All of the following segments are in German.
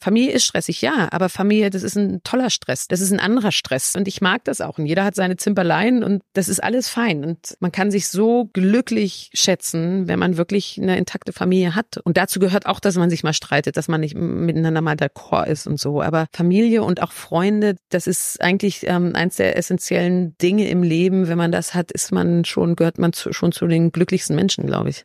Familie ist stressig, ja, aber Familie, das ist ein toller Stress. Das ist ein anderer Stress. Und ich mag das auch. Und jeder hat seine Zimperlein und das ist alles fein. Und man kann sich so glücklich schätzen, wenn man wirklich eine intakte Familie hat. Und dazu gehört auch, dass man sich mal streitet, dass man nicht miteinander mal d'accord ist und so. Aber Familie und auch Freunde, das ist eigentlich ähm, eins der essentiellen Dinge im Leben. Wenn man das hat, ist man schon, gehört man zu, schon zu den glücklichsten Menschen, glaube ich.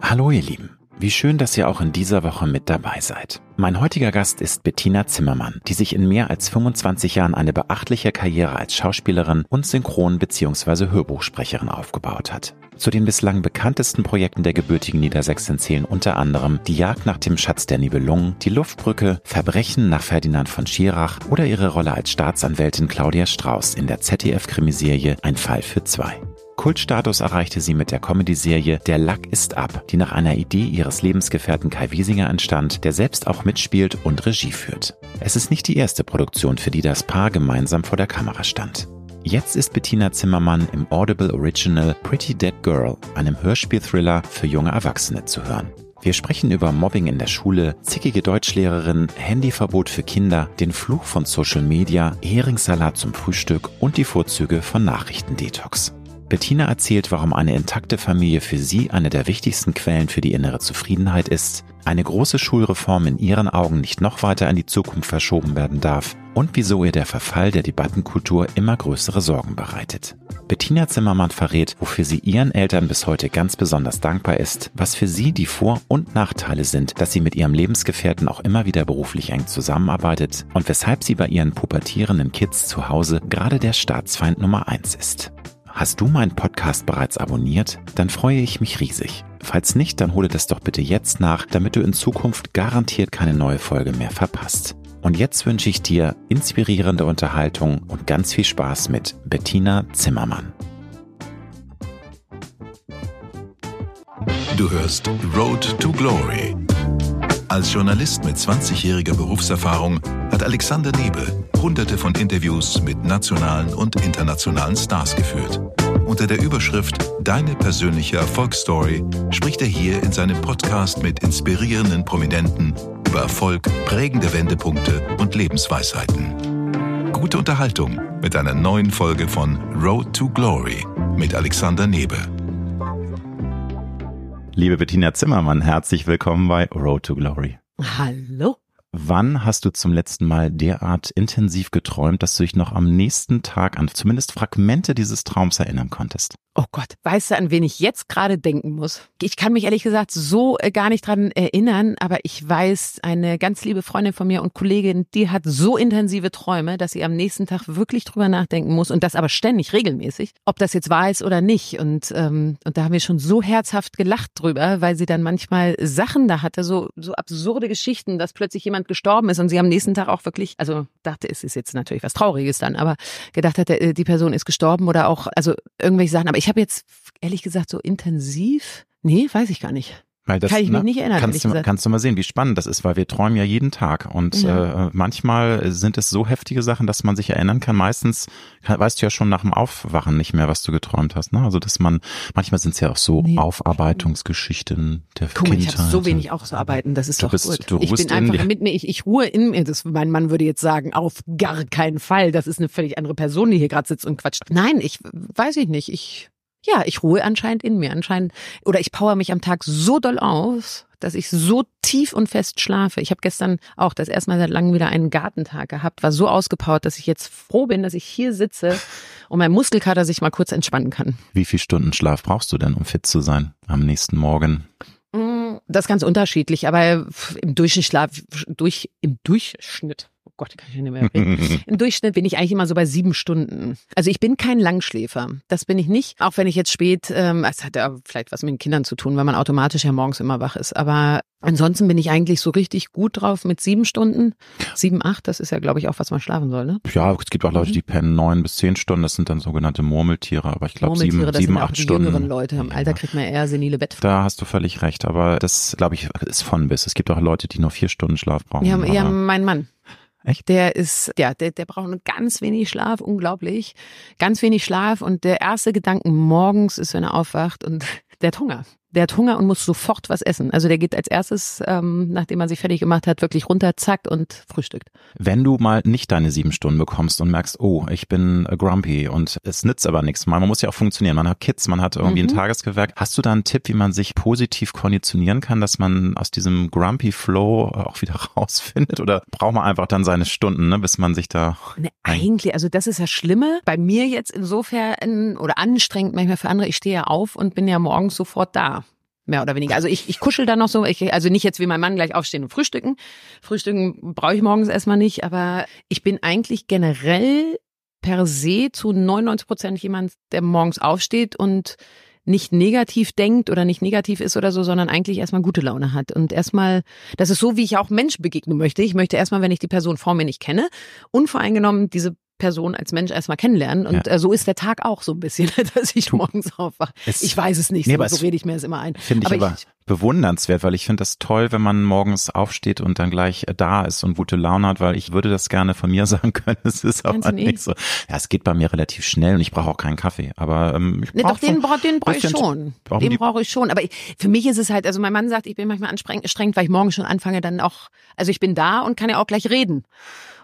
Hallo ihr Lieben. Wie schön, dass ihr auch in dieser Woche mit dabei seid. Mein heutiger Gast ist Bettina Zimmermann, die sich in mehr als 25 Jahren eine beachtliche Karriere als Schauspielerin und Synchron- bzw. Hörbuchsprecherin aufgebaut hat. Zu den bislang bekanntesten Projekten der gebürtigen Niedersächsin zählen unter anderem Die Jagd nach dem Schatz der Nibelungen, Die Luftbrücke, Verbrechen nach Ferdinand von Schirach oder ihre Rolle als Staatsanwältin Claudia Strauß in der ZDF-Krimiserie Ein Fall für zwei. Kultstatus erreichte sie mit der Comedy-Serie Der Lack ist ab, die nach einer Idee ihres Lebensgefährten Kai Wiesinger entstand, der selbst auch mitspielt und Regie führt. Es ist nicht die erste Produktion, für die das Paar gemeinsam vor der Kamera stand. Jetzt ist Bettina Zimmermann im Audible Original Pretty Dead Girl, einem Hörspielthriller für junge Erwachsene, zu hören. Wir sprechen über Mobbing in der Schule, zickige Deutschlehrerin, Handyverbot für Kinder, den Fluch von Social Media, Heringssalat zum Frühstück und die Vorzüge von Nachrichtendetox. Bettina erzählt, warum eine intakte Familie für sie eine der wichtigsten Quellen für die innere Zufriedenheit ist, eine große Schulreform in ihren Augen nicht noch weiter in die Zukunft verschoben werden darf und wieso ihr der Verfall der Debattenkultur immer größere Sorgen bereitet. Bettina Zimmermann verrät, wofür sie ihren Eltern bis heute ganz besonders dankbar ist, was für sie die Vor- und Nachteile sind, dass sie mit ihrem Lebensgefährten auch immer wieder beruflich eng zusammenarbeitet und weshalb sie bei ihren pubertierenden Kids zu Hause gerade der Staatsfeind Nummer eins ist. Hast du meinen Podcast bereits abonniert? Dann freue ich mich riesig. Falls nicht, dann hole das doch bitte jetzt nach, damit du in Zukunft garantiert keine neue Folge mehr verpasst. Und jetzt wünsche ich dir inspirierende Unterhaltung und ganz viel Spaß mit Bettina Zimmermann. Du hörst Road to Glory. Als Journalist mit 20-jähriger Berufserfahrung hat Alexander Nebe hunderte von Interviews mit nationalen und internationalen Stars geführt. Unter der Überschrift Deine persönliche Erfolgsstory spricht er hier in seinem Podcast mit inspirierenden Prominenten über Erfolg, prägende Wendepunkte und Lebensweisheiten. Gute Unterhaltung mit einer neuen Folge von Road to Glory mit Alexander Nebe. Liebe Bettina Zimmermann, herzlich willkommen bei Road to Glory. Hallo. Wann hast du zum letzten Mal derart intensiv geträumt, dass du dich noch am nächsten Tag an zumindest Fragmente dieses Traums erinnern konntest? Oh Gott, weißt du, an wen ich jetzt gerade denken muss? Ich kann mich ehrlich gesagt so äh, gar nicht dran erinnern, aber ich weiß, eine ganz liebe Freundin von mir und Kollegin, die hat so intensive Träume, dass sie am nächsten Tag wirklich drüber nachdenken muss und das aber ständig, regelmäßig, ob das jetzt wahr ist oder nicht. Und, ähm, und da haben wir schon so herzhaft gelacht drüber, weil sie dann manchmal Sachen da hatte, so, so absurde Geschichten, dass plötzlich jemand gestorben ist und sie am nächsten Tag auch wirklich, also dachte, es ist jetzt natürlich was Trauriges dann, aber gedacht hat, äh, die Person ist gestorben oder auch, also irgendwelche Sachen, aber ich habe jetzt ehrlich gesagt so intensiv, nee, weiß ich gar nicht. Weil das, Kann ich mich ne, nicht erinnern, Kannst du, kannst du mal sehen, wie spannend das ist, weil wir träumen ja jeden Tag und Ja. äh, manchmal sind es so heftige Sachen, dass man sich erinnern kann. Meistens kann, weißt du ja schon nach dem Aufwachen nicht mehr, was du geträumt hast. Ne? Also dass man manchmal sind es ja auch so Nee. Aufarbeitungsgeschichten der Guck mal, ich Kindheit. habe so wenig auszuarbeiten, das ist Du doch bist- gut. du ich bin in einfach mit mir, ich, ich ruhe in mir. Das, mein Mann würde jetzt sagen, auf gar keinen Fall. Das ist eine völlig andere Person, die hier gerade sitzt und quatscht. Nein, ich weiß ich nicht. Ich ja, ich ruhe anscheinend in mir. Anscheinend oder ich power mich am Tag so doll aus, dass ich so tief und fest schlafe. Ich habe gestern auch das erste Mal seit langem wieder einen Gartentag gehabt, war so ausgepowert, dass ich jetzt froh bin, dass ich hier sitze und mein Muskelkater sich mal kurz entspannen kann. Wie viel Stunden Schlaf brauchst du denn, um fit zu sein am nächsten Morgen? Mm, Das ist ganz unterschiedlich, aber im Durchschnitt schlaf, durch, im Durchschnitt, Gott, kann ich nicht mehr reden. Im Durchschnitt bin ich eigentlich immer so bei sieben Stunden. Also ich bin kein Langschläfer. Das bin ich nicht. Auch wenn ich jetzt spät, ähm, es hat ja vielleicht was mit den Kindern zu tun, weil man automatisch ja morgens immer wach ist. Aber ansonsten bin ich eigentlich so richtig gut drauf mit sieben Stunden. Sieben, acht, das ist ja, glaube ich, auch, was man schlafen soll, ne? Ja, es gibt auch Mhm. Leute, die pennen neun bis zehn Stunden. Das sind dann sogenannte Murmeltiere. Aber ich glaube sieben, sieben acht Stunden. jüngeren Leute. Im Ja. Alter kriegt man eher senile Bett. Da hast du völlig recht. Aber das, glaube ich, ist von bis. Es gibt auch Leute, die nur vier Stunden Schlaf brauchen. Ja, ja, mein Mann. Echt? Der ist, ja, der, der braucht nur ganz wenig Schlaf, unglaublich. Ganz wenig Schlaf und der erste Gedanken morgens ist, wenn er aufwacht und der hat Hunger. Der hat Hunger und muss sofort was essen. Also der geht als erstes, ähm, nachdem er sich fertig gemacht hat, wirklich runter, zackt und frühstückt. Wenn du mal nicht deine sieben Stunden bekommst und merkst, oh, ich bin grumpy und es nützt aber nichts, man muss ja auch funktionieren, man hat Kids, man hat irgendwie mhm. ein Tagesgewerk. Hast du da einen Tipp, wie man sich positiv konditionieren kann, dass man aus diesem grumpy Flow auch wieder rausfindet oder braucht man einfach dann seine Stunden, ne, bis man sich da... Ne, eigentlich, also das ist ja Schlimme. Bei mir jetzt insofern oder anstrengend manchmal für andere, ich stehe ja auf und bin ja morgens sofort da mehr oder weniger. Also ich, ich kuschel da noch so, ich, also nicht jetzt wie mein Mann gleich aufstehen und frühstücken. Frühstücken brauche ich morgens erstmal nicht, aber ich bin eigentlich generell per se zu 99 Prozent jemand, der morgens aufsteht und nicht negativ denkt oder nicht negativ ist oder so, sondern eigentlich erstmal gute Laune hat. Und erstmal, das ist so, wie ich auch Menschen begegnen möchte. Ich möchte erstmal, wenn ich die Person vor mir nicht kenne, unvoreingenommen diese Person als Mensch erstmal kennenlernen. Und ja. Äh, so ist der Tag auch so ein bisschen, dass ich morgens aufwache. Ich weiß es nicht, nee, so, so rede ich mir es immer ein. Finde ich aber, aber ich, bewundernswert, weil ich finde das toll, wenn man morgens aufsteht und dann gleich äh, da ist und gute Laune hat, weil ich würde das gerne von mir sagen können. Es ist aber nicht so. Ja, es geht bei mir relativ schnell und ich brauche auch keinen Kaffee. Aber ähm, ich nee, doch den, bra den brauche ich schon. Den brauche ich schon. Aber ich, für mich ist es halt, also mein Mann sagt, ich bin manchmal anstrengend, weil ich morgens schon anfange, dann auch, also ich bin da und kann ja auch gleich reden.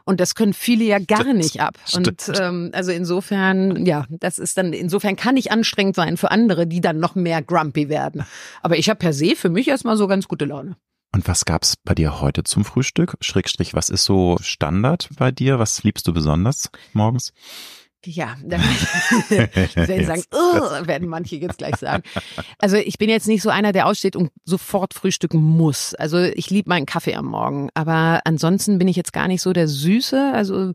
Und das können viele ja gar nicht ab. Und ähm, also insofern, ja, das ist dann, insofern kann ich anstrengend sein für andere, die dann noch mehr grumpy werden. Aber ich habe per se für mich erstmal so ganz gute Laune. Und was gab's bei dir heute zum Frühstück? Schrägstrich, was ist so Standard bei dir? Was liebst du besonders morgens? Ja, dann werden sagen, oh, werden manche jetzt gleich sagen. Also ich bin jetzt nicht so einer, der aussteht und sofort frühstücken muss. Also ich liebe meinen Kaffee am Morgen, aber ansonsten bin ich jetzt gar nicht so der Süße. Also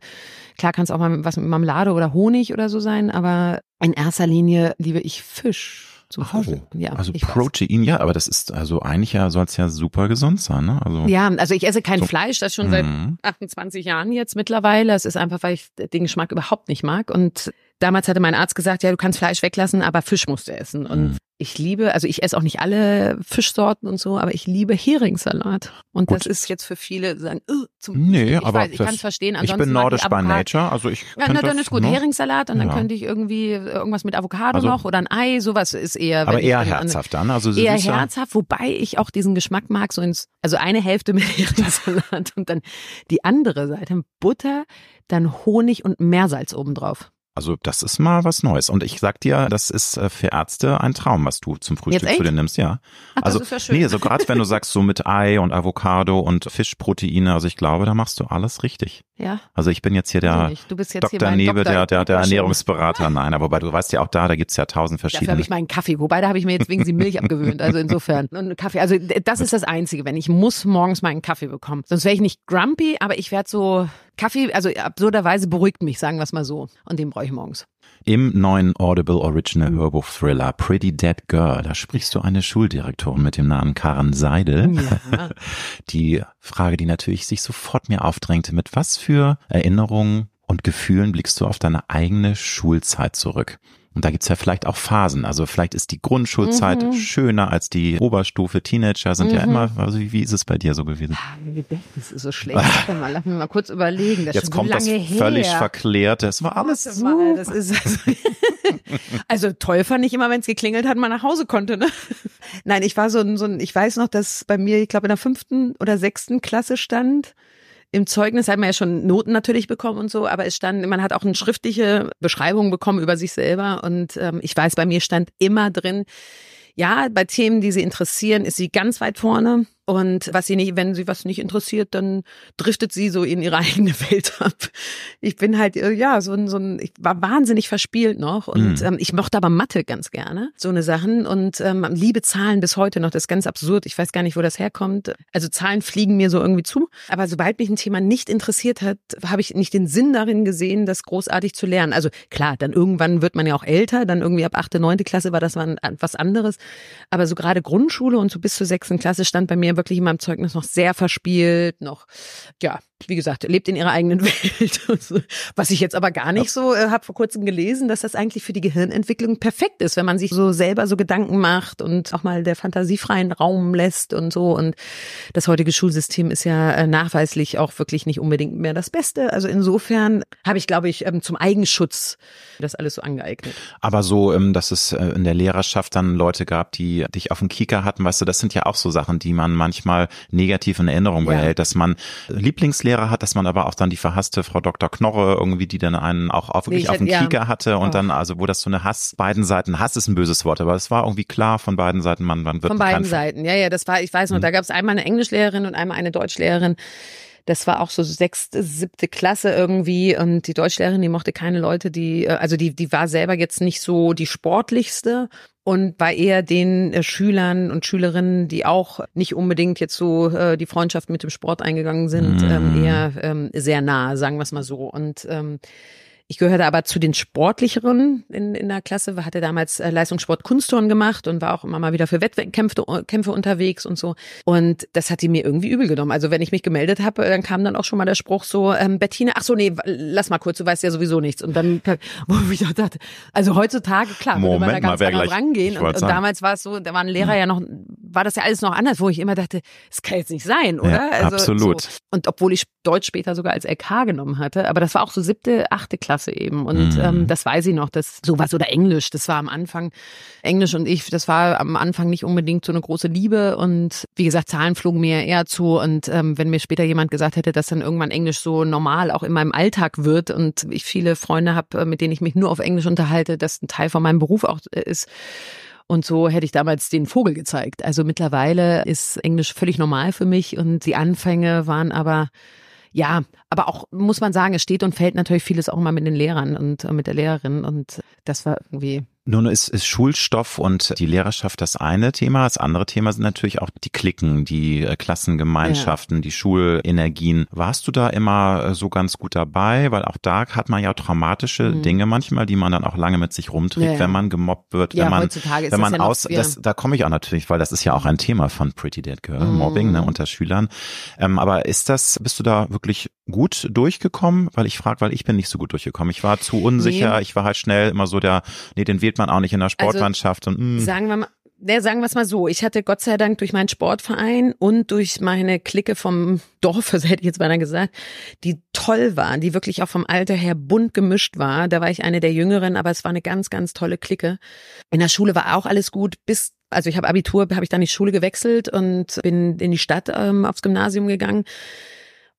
klar kann es auch mal was mit Marmelade oder Honig oder so sein, aber in erster Linie liebe ich Fisch zum oh, Ja, also Protein, weiß. ja, aber das ist also eigentlich ja soll es ja super gesund sein, ne? Also ja, also ich esse kein so, Fleisch, das schon seit 28 mhm. Jahren jetzt mittlerweile. Es ist einfach, weil ich den Geschmack überhaupt nicht mag und damals hatte mein Arzt gesagt, ja, du kannst Fleisch weglassen, aber Fisch musst du essen. Und mhm. Ich liebe, also ich esse auch nicht alle Fischsorten und so, aber ich liebe Heringssalat. Und Gut. das ist jetzt für viele sagen, uh, zum Nee, ich aber weiß, ich kann es verstehen. Ansonsten ich bin nordisch by nature, also ich Ja, na, dann ist gut, ne? Heringssalat und dann ja. könnte ich irgendwie irgendwas mit Avocado also, noch oder ein Ei, sowas ist eher. Aber eher herzhaft dann, also Eher herzhaft, wobei ich auch diesen Geschmack mag, so ins, also eine Hälfte mit Heringssalat und dann die andere Seite Butter, dann Honig und Meersalz obendrauf. Also das ist mal was Neues. Und ich sag dir, das ist äh, für Ärzte ein Traum, was du zum Frühstück zu dir nimmst, ja. Ach, also das ist ja schön. nee, so gerade wenn du sagst so mit Ei und Avocado und Fischproteine, also ich glaube, da machst du alles richtig. Ja. Also ich bin jetzt hier der du bist jetzt Dr. Hier Nebe, der, der, der Ernährungsberater. Nein, aber wobei du weißt ja auch da, da gibt's ja tausend verschiedene. Dafür habe ich meinen Kaffee, wobei da habe ich mir jetzt wegen sie Milch abgewöhnt. Also insofern. Und Kaffee, also das ist das Einzige, wenn ich muss morgens meinen Kaffee bekommen. Sonst wäre ich nicht grumpy, aber ich werde so Kaffee, also absurderweise beruhigt mich, sagen wir es mal so. Und den brauche ich morgens. Im neuen Audible Original Hörbuch-Thriller Pretty Dead Girl, da sprichst du eine Schuldirektorin mit dem Namen Karen Seidel. Ja. Die Frage, die natürlich sich sofort mir aufdrängte, mit was für Erinnerungen und Gefühlen blickst du auf deine eigene Schulzeit zurück? Und da gibt's ja vielleicht auch Phasen. Also vielleicht ist die Grundschulzeit mhm. schöner als die Oberstufe. Teenager sind mhm. ja immer, also wie, wie ist es bei dir so gewesen? Das ist so schlecht. Mal, lass mich mal kurz überlegen. Das Jetzt kommt so das her. völlig verklärt. Das war alles so. Also, also toll fand ich immer, wenn es geklingelt hat, man nach Hause konnte. Ne? Nein, ich war so ein, so ein, ich weiß noch, dass bei mir, ich glaube in der fünften oder sechsten Klasse stand, im Zeugnis hat man ja schon Noten natürlich bekommen und so, aber es stand, man hat auch eine schriftliche Beschreibung bekommen über sich selber und ähm, ich weiß, bei mir stand immer drin, ja, bei Themen, die sie interessieren, ist sie ganz weit vorne. Und was sie nicht, wenn sie was nicht interessiert, dann driftet sie so in ihre eigene Welt ab. Ich bin halt, äh, ja, so ein, so ein, ich war wahnsinnig verspielt noch und mhm. ähm, ich mochte aber Mathe ganz gerne, so eine Sachen und ähm, liebe Zahlen bis heute noch. Das ist ganz absurd. Ich weiß gar nicht, wo das herkommt. Also Zahlen fliegen mir so irgendwie zu. Aber sobald mich ein Thema nicht interessiert hat, habe ich nicht den Sinn darin gesehen, das großartig zu lernen. Also klar, dann irgendwann wird man ja auch älter, dann irgendwie ab achte, neunte Klasse war das was anderes. Aber so gerade Grundschule und so bis zur sechsten Klasse stand bei mir wirklich in meinem Zeugnis noch sehr verspielt, noch, ja, wie gesagt, lebt in ihrer eigenen Welt. Was ich jetzt aber gar nicht so äh, habe vor kurzem gelesen, dass das eigentlich für die Gehirnentwicklung perfekt ist, wenn man sich so selber so Gedanken macht und auch mal der Fantasie freien Raum lässt und so. Und das heutige Schulsystem ist ja äh, nachweislich auch wirklich nicht unbedingt mehr das Beste. Also insofern habe ich, glaube ich, ähm, zum Eigenschutz das alles so angeeignet. Aber so, ähm, dass es äh, in der Lehrerschaft dann Leute gab, die dich auf dem Kieker hatten, weißt du, das sind ja auch so Sachen, die man manchmal negativ in Erinnerung behält, ja. dass man Lieblingslehrer hat, dass man aber auch dann die verhasste Frau Dr. Knorre irgendwie, die dann einen auch, wirklich nee, auf dem ja, Kieker hatte und auch. dann, also wo das so eine Hass, beiden Seiten, Hass ist ein böses Wort, aber es war irgendwie klar von beiden Seiten, man, man wird Von beiden Seiten, ja, ja, das war, ich weiß noch, mhm. da gab es einmal eine Englischlehrerin und einmal eine Deutschlehrerin, das war auch so sechste, siebte Klasse irgendwie und die Deutschlehrerin, die mochte keine Leute, die, äh, also die, die war selber jetzt nicht so die sportlichste und war eher den äh, Schülern und Schülerinnen, die auch nicht unbedingt jetzt so äh, die Freundschaft mit dem Sport eingegangen sind, mm. ähm, eher ähm, sehr nah, sagen wir es mal so. Und ähm, ich gehörte aber zu den sportlicheren in, in der Klasse, hatte damals äh, Leistungssport Kunstturnen gemacht und war auch immer mal wieder für Wettkämpfe Kämpfe unterwegs und so. Und das hat die mir irgendwie übel genommen. Also wenn ich mich gemeldet habe, dann kam dann auch schon mal der Spruch so, ähm, Bettina, ach so, nee, lass mal kurz, du weißt ja sowieso nichts. Und dann, wo ich dachte, also heutzutage, klar, Moment würde man da ganz mal, anders rangehen. Und, und damals war es so, da waren Lehrer ja noch, war das ja alles noch anders, wo ich immer dachte, das kann jetzt nicht sein, oder? Ja, also, absolut. So. Und obwohl ich Deutsch später sogar als LK genommen hatte, aber das war auch so siebte, achte Klasse Klasse eben. Und mhm. ähm, das weiß ich noch, dass sowas oder Englisch, das war am Anfang, Englisch und ich, das war am Anfang nicht unbedingt so eine große Liebe. Und wie gesagt, Zahlen flogen mir eher zu. Und ähm, wenn mir später jemand gesagt hätte, dass dann irgendwann Englisch so normal auch in meinem Alltag wird und ich viele Freunde habe, äh, mit denen ich mich nur auf Englisch unterhalte, das ein Teil von meinem Beruf auch äh, ist, und so hätte ich damals den Vogel gezeigt. Also mittlerweile ist Englisch völlig normal für mich und die Anfänge waren aber ja, aber auch muss man sagen, es steht und fällt natürlich vieles auch mal mit den Lehrern und äh, mit der Lehrerin und das war irgendwie nun ist, ist Schulstoff und die Lehrerschaft das eine Thema. Das andere Thema sind natürlich auch die Klicken, die äh, Klassengemeinschaften, ja. die Schulenergien. Warst du da immer äh, so ganz gut dabei? Weil auch da hat man ja traumatische mhm. Dinge manchmal, die man dann auch lange mit sich rumträgt, ja, ja. wenn man gemobbt wird, wenn man, wenn man aus, das, da komme ich auch natürlich, weil das ist ja auch ein Thema von Pretty Dead Girl, mhm. Mobbing, ne, unter Schülern. Ähm, aber ist das, bist du da wirklich gut durchgekommen? Weil ich frage, weil ich bin nicht so gut durchgekommen. Ich war zu unsicher, nee. ich war halt schnell immer so der, nee, den wählt man auch nicht in der also, Sportmannschaft also, und mh. sagen wir mal, ja, sagen wir es mal so, ich hatte Gott sei Dank durch meinen Sportverein und durch meine Clique vom Dorf, so hätte ich jetzt beinahe gesagt, die toll waren, die wirklich auch vom Alter her bunt gemischt war. Da war ich eine der Jüngeren, aber es war eine ganz, ganz tolle Clique. In der Schule war auch alles gut, bis also ich habe Abitur, habe ich dann die Schule gewechselt und bin in die Stadt ähm, aufs Gymnasium gegangen.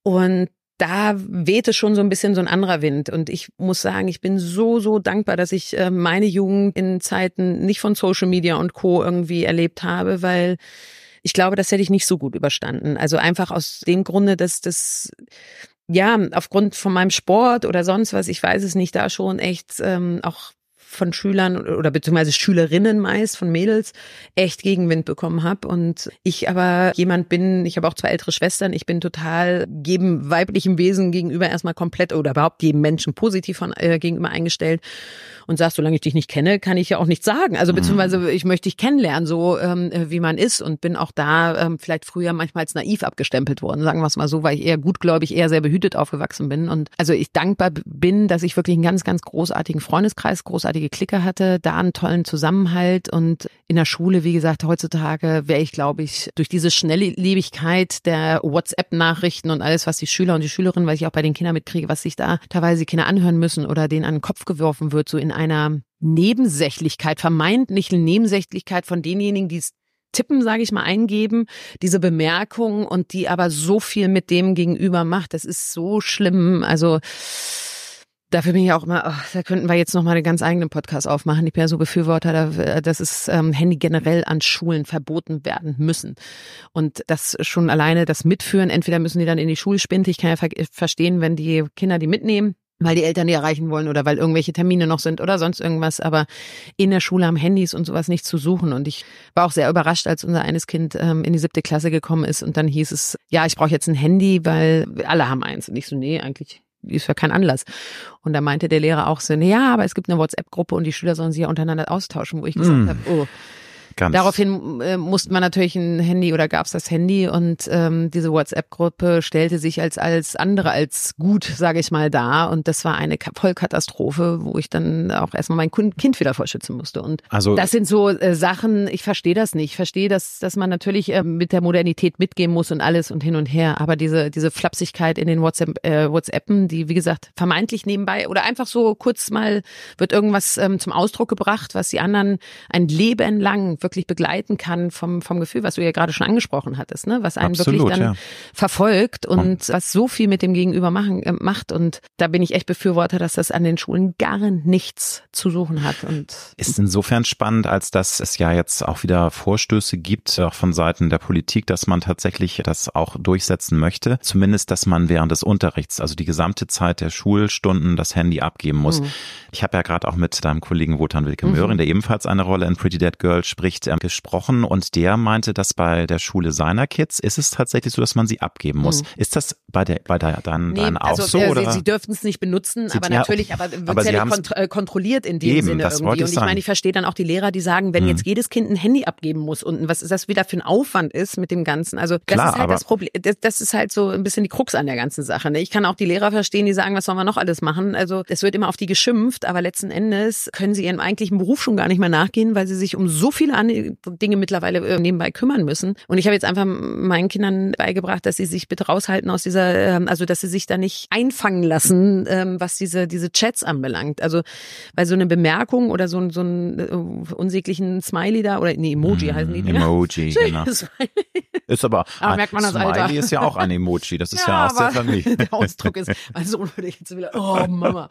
Und da wehte schon so ein bisschen so ein anderer Wind. Und ich muss sagen, ich bin so, so dankbar, dass ich äh, meine Jugend in Zeiten nicht von Social Media und Co. irgendwie erlebt habe, weil ich glaube, das hätte ich nicht so gut überstanden. Also einfach aus dem Grunde, dass das ja, aufgrund von meinem Sport oder sonst was, ich weiß es nicht, da schon echt ähm, auch von Schülern oder beziehungsweise Schülerinnen meist, von Mädels, echt Gegenwind bekommen habe. Und ich aber jemand bin, ich habe auch zwei ältere Schwestern, ich bin total jedem weiblichen Wesen gegenüber erstmal komplett oder überhaupt jedem Menschen positiv von, äh, gegenüber eingestellt und sagst, solange ich dich nicht kenne, kann ich ja auch nichts sagen. Also mhm. beziehungsweise ich möchte dich kennenlernen, so ähm, wie man ist und bin auch da ähm, vielleicht früher manchmal als naiv abgestempelt worden, sagen wir es mal so, weil ich eher gutgläubig, eher sehr behütet aufgewachsen bin. Und also ich dankbar bin, dass ich wirklich einen ganz, ganz großartigen Freundeskreis, großartige Clique hatte, da einen tollen Zusammenhalt und in der Schule, wie gesagt, heutzutage wäre ich, glaube ich, durch diese Schnelllebigkeit der WhatsApp-Nachrichten und alles, was die Schüler und die Schülerinnen, weil ich auch bei den Kindern mitkriege, was sich da teilweise die Kinder anhören müssen oder denen an den Kopf geworfen wird, so in einer Nebensächlichkeit, vermeintlichen Nebensächlichkeit von denjenigen, die es Tippen, sage ich mal, eingeben, diese Bemerkung und die aber so viel mit dem gegenüber macht. Das ist so schlimm. Also dafür bin ich auch immer, oh, da könnten wir jetzt noch mal einen ganz eigenen Podcast aufmachen. Ich bin ja so Befürworter, dass es ähm, Handy generell an Schulen verboten werden müssen. Und das schon alleine das Mitführen, entweder müssen die dann in die Schulspinte. Ich kann ja ver verstehen, wenn die Kinder die mitnehmen weil die Eltern die erreichen wollen oder weil irgendwelche Termine noch sind oder sonst irgendwas. Aber in der Schule haben Handys und sowas nicht zu suchen. Und ich war auch sehr überrascht, als unser eines Kind ähm, in die siebte Klasse gekommen ist und dann hieß es, ja, ich brauche jetzt ein Handy, weil alle haben eins. Und ich so, nee, eigentlich ist ja kein Anlass. Und da meinte der Lehrer auch so, ja, aber es gibt eine WhatsApp-Gruppe und die Schüler sollen sich ja untereinander austauschen, wo ich gesagt mm. habe, oh, Ganz. Daraufhin äh, musste man natürlich ein Handy oder gab es das Handy und ähm, diese WhatsApp-Gruppe stellte sich als als andere als gut, sage ich mal, dar und das war eine Vollkatastrophe, wo ich dann auch erstmal mein Kind wieder vorschützen musste. Und also, das sind so äh, Sachen, ich verstehe das nicht. Ich verstehe, dass, dass man natürlich äh, mit der Modernität mitgehen muss und alles und hin und her. Aber diese, diese Flapsigkeit in den WhatsApp, äh, WhatsAppen, die, wie gesagt, vermeintlich nebenbei oder einfach so kurz mal wird irgendwas ähm, zum Ausdruck gebracht, was die anderen ein Leben lang wirklich begleiten kann vom, vom Gefühl, was du ja gerade schon angesprochen hattest, ne? was einen Absolut, wirklich dann ja. verfolgt und was so viel mit dem Gegenüber machen, äh, macht. Und da bin ich echt Befürworter, dass das an den Schulen gar nichts zu suchen hat. Und ist insofern spannend, als dass es ja jetzt auch wieder Vorstöße gibt, auch von Seiten der Politik, dass man tatsächlich das auch durchsetzen möchte. Zumindest, dass man während des Unterrichts, also die gesamte Zeit der Schulstunden, das Handy abgeben muss. Mhm. Ich habe ja gerade auch mit deinem Kollegen Wotan Wilke Möhring, der ebenfalls eine Rolle in Pretty Dead Girl spricht, äh, gesprochen und der meinte, dass bei der Schule seiner Kids ist es tatsächlich so, dass man sie abgeben muss. Mhm. Ist das bei der bei der dann, Nee, dann auch also, so äh, oder? Sie, sie dürften es nicht benutzen, Sie- aber ja, natürlich, aber wird aber ja nicht kont äh, kontrolliert in dem Eben, Sinne das irgendwie. Und ich sagen. meine, ich verstehe dann auch die Lehrer, die sagen, wenn Hm. jetzt jedes Kind ein Handy abgeben muss und was ist das wieder für ein Aufwand ist mit dem Ganzen. Also das Klar, ist halt aber- das Problem. Das, das ist halt so ein bisschen die Krux an der ganzen Sache. Ne? Ich kann auch die Lehrer verstehen, die sagen, was sollen wir noch alles machen. Also es wird immer auf die geschimpft, aber letzten Endes können sie ihrem eigentlichen Beruf schon gar nicht mehr nachgehen, weil sie sich um so viele andere Dinge mittlerweile äh, nebenbei kümmern müssen. Und ich habe jetzt einfach meinen Kindern beigebracht, dass sie sich bitte raushalten aus dieser, ähm, also dass sie sich da nicht einfangen lassen, ähm, was diese diese Chats anbelangt. Also weil so eine Bemerkung oder so, ein- so einen äh, unsäglichen Smiley da oder nee, Emoji heißen die. Emoji, genau. Smiley. Ist aber, Aber merkt man das Smiley Alter. ist ja auch ein Emoji, das ist ja, aus der Familie. Der Ausdruck ist, mein Sohn würde ich jetzt wieder, oh Mama.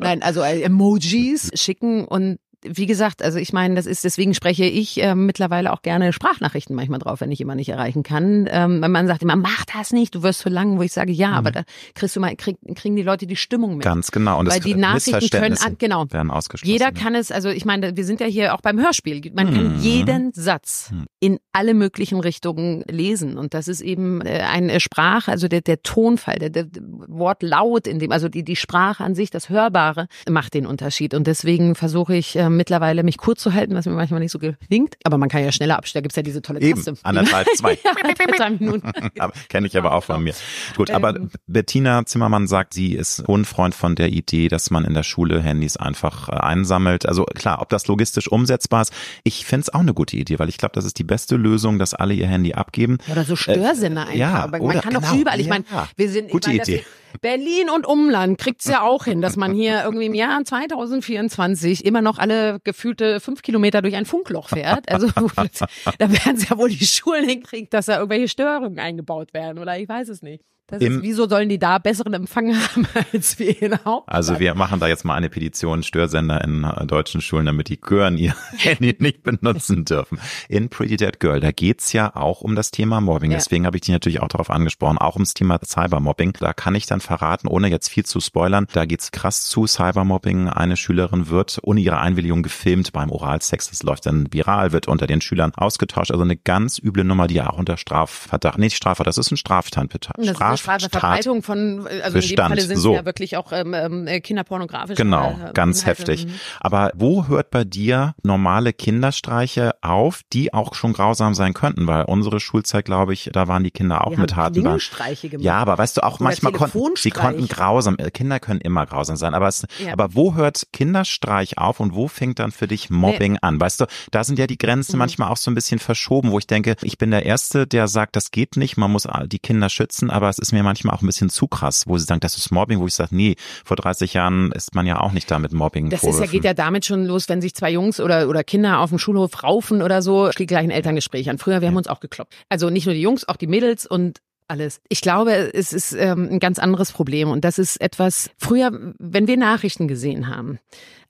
Nein, also äh, Emojis schicken und wie gesagt, also ich meine, das ist, deswegen spreche ich äh, mittlerweile auch gerne Sprachnachrichten manchmal drauf, wenn ich immer nicht erreichen kann. Ähm, mein Mann sagt immer, mach das nicht, du wirst zu lang, wo ich sage, ja, aber da kriegst du mal, krieg, kriegen die Leute die Stimmung mit. Ganz genau. Und Weil das die Nachrichten können, genau. werden ausgeschlossen. Jeder kann es, also ich meine, wir sind ja hier auch beim Hörspiel. Man kann Mhm. jeden Satz in alle möglichen Richtungen lesen. Und das ist eben äh, eine Sprache, also der, der Tonfall, der, der Wortlaut in dem, also die, die Sprache an sich, das Hörbare, macht den Unterschied. Und deswegen versuche ich äh, mittlerweile mich kurz zu halten, was mir manchmal nicht so gelingt. Aber man kann ja schneller abstellen. Da gibt's ja diese tolle Eben, Taste. anderthalb, zwei. ja, kenne ich aber auch von mir. Gut, aber Ähm. Bettina Zimmermann sagt, sie ist hohen Freund von der Idee, dass man in der Schule Handys einfach äh, einsammelt. Also klar, ob das logistisch umsetzbar ist, ich finde es auch eine gute Idee, weil ich glaube, das ist die beste Lösung, dass alle ihr Handy abgeben. Oder so Störsender einfach. Äh, ja, Aber oder- man kann doch genau, überall. Ich meine, wir sind Gute ich meine, Idee. Berlin und Umland kriegt's ja auch hin, dass man hier irgendwie im Jahr 2024 immer noch alle gefühlte fünf Kilometer durch ein Funkloch fährt. Also da werden es ja wohl die Schulen hinkriegen, dass da irgendwelche Störungen eingebaut werden. Oder ich weiß es nicht. Im- wieso sollen die da besseren Empfang haben als wir in der Hauptstadt? Also wir machen da jetzt mal eine Petition Störsender in äh, deutschen Schulen, damit die Gören ihr Handy nicht benutzen dürfen. In Pretty Dead Girl, da geht's ja auch um das Thema Mobbing. Ja. Deswegen habe ich dich natürlich auch darauf angesprochen, auch ums Thema Cybermobbing. Da kann ich dann verraten, ohne jetzt viel zu spoilern, da geht's krass zu Cybermobbing. Eine Schülerin wird ohne ihre Einwilligung gefilmt beim Oralsex. Das läuft dann viral, wird unter den Schülern ausgetauscht. Also eine ganz üble Nummer, die ja auch unter Strafverdacht, nicht Strafverdacht, das ist ein Straftatbetrag. Das Strafverbreitung von, also in dem Bestand, Falle sind so. ja wirklich auch ähm, ähm, kinderpornografische Genau, äh, ganz Inhalte. heftig. Mhm. Aber wo hört bei dir normale Kinderstreiche auf, die auch schon grausam sein könnten? Weil unsere Schulzeit, glaube ich, da waren die Kinder auch Wir mit harten. Klingelstreiche gemacht. Ja, aber weißt du, auch Oder manchmal konnten sie konnten grausam, äh, Kinder können immer grausam sein, aber es, Ja. aber wo hört Kinderstreich auf und wo fängt dann für dich Mobbing an? Weißt du, da sind ja die Grenzen Mhm. manchmal auch so ein bisschen verschoben, wo ich denke, ich bin der Erste, der sagt, das geht nicht, man muss die Kinder schützen, aber es ist mir manchmal auch ein bisschen zu krass, wo sie sagen, das ist Mobbing, wo ich sage, nee, vor 30 Jahren ist man ja auch nicht da mit Mobbing Das ist ja, geht ja damit schon los, wenn sich zwei Jungs oder, oder Kinder auf dem Schulhof raufen oder so, steht gleich ein Elterngespräch an. Früher, wir haben uns auch gekloppt. Also nicht nur die Jungs, auch die Mädels und alles. Ich glaube, es ist ähm, ein ganz anderes Problem und das ist etwas, früher, wenn wir Nachrichten gesehen haben,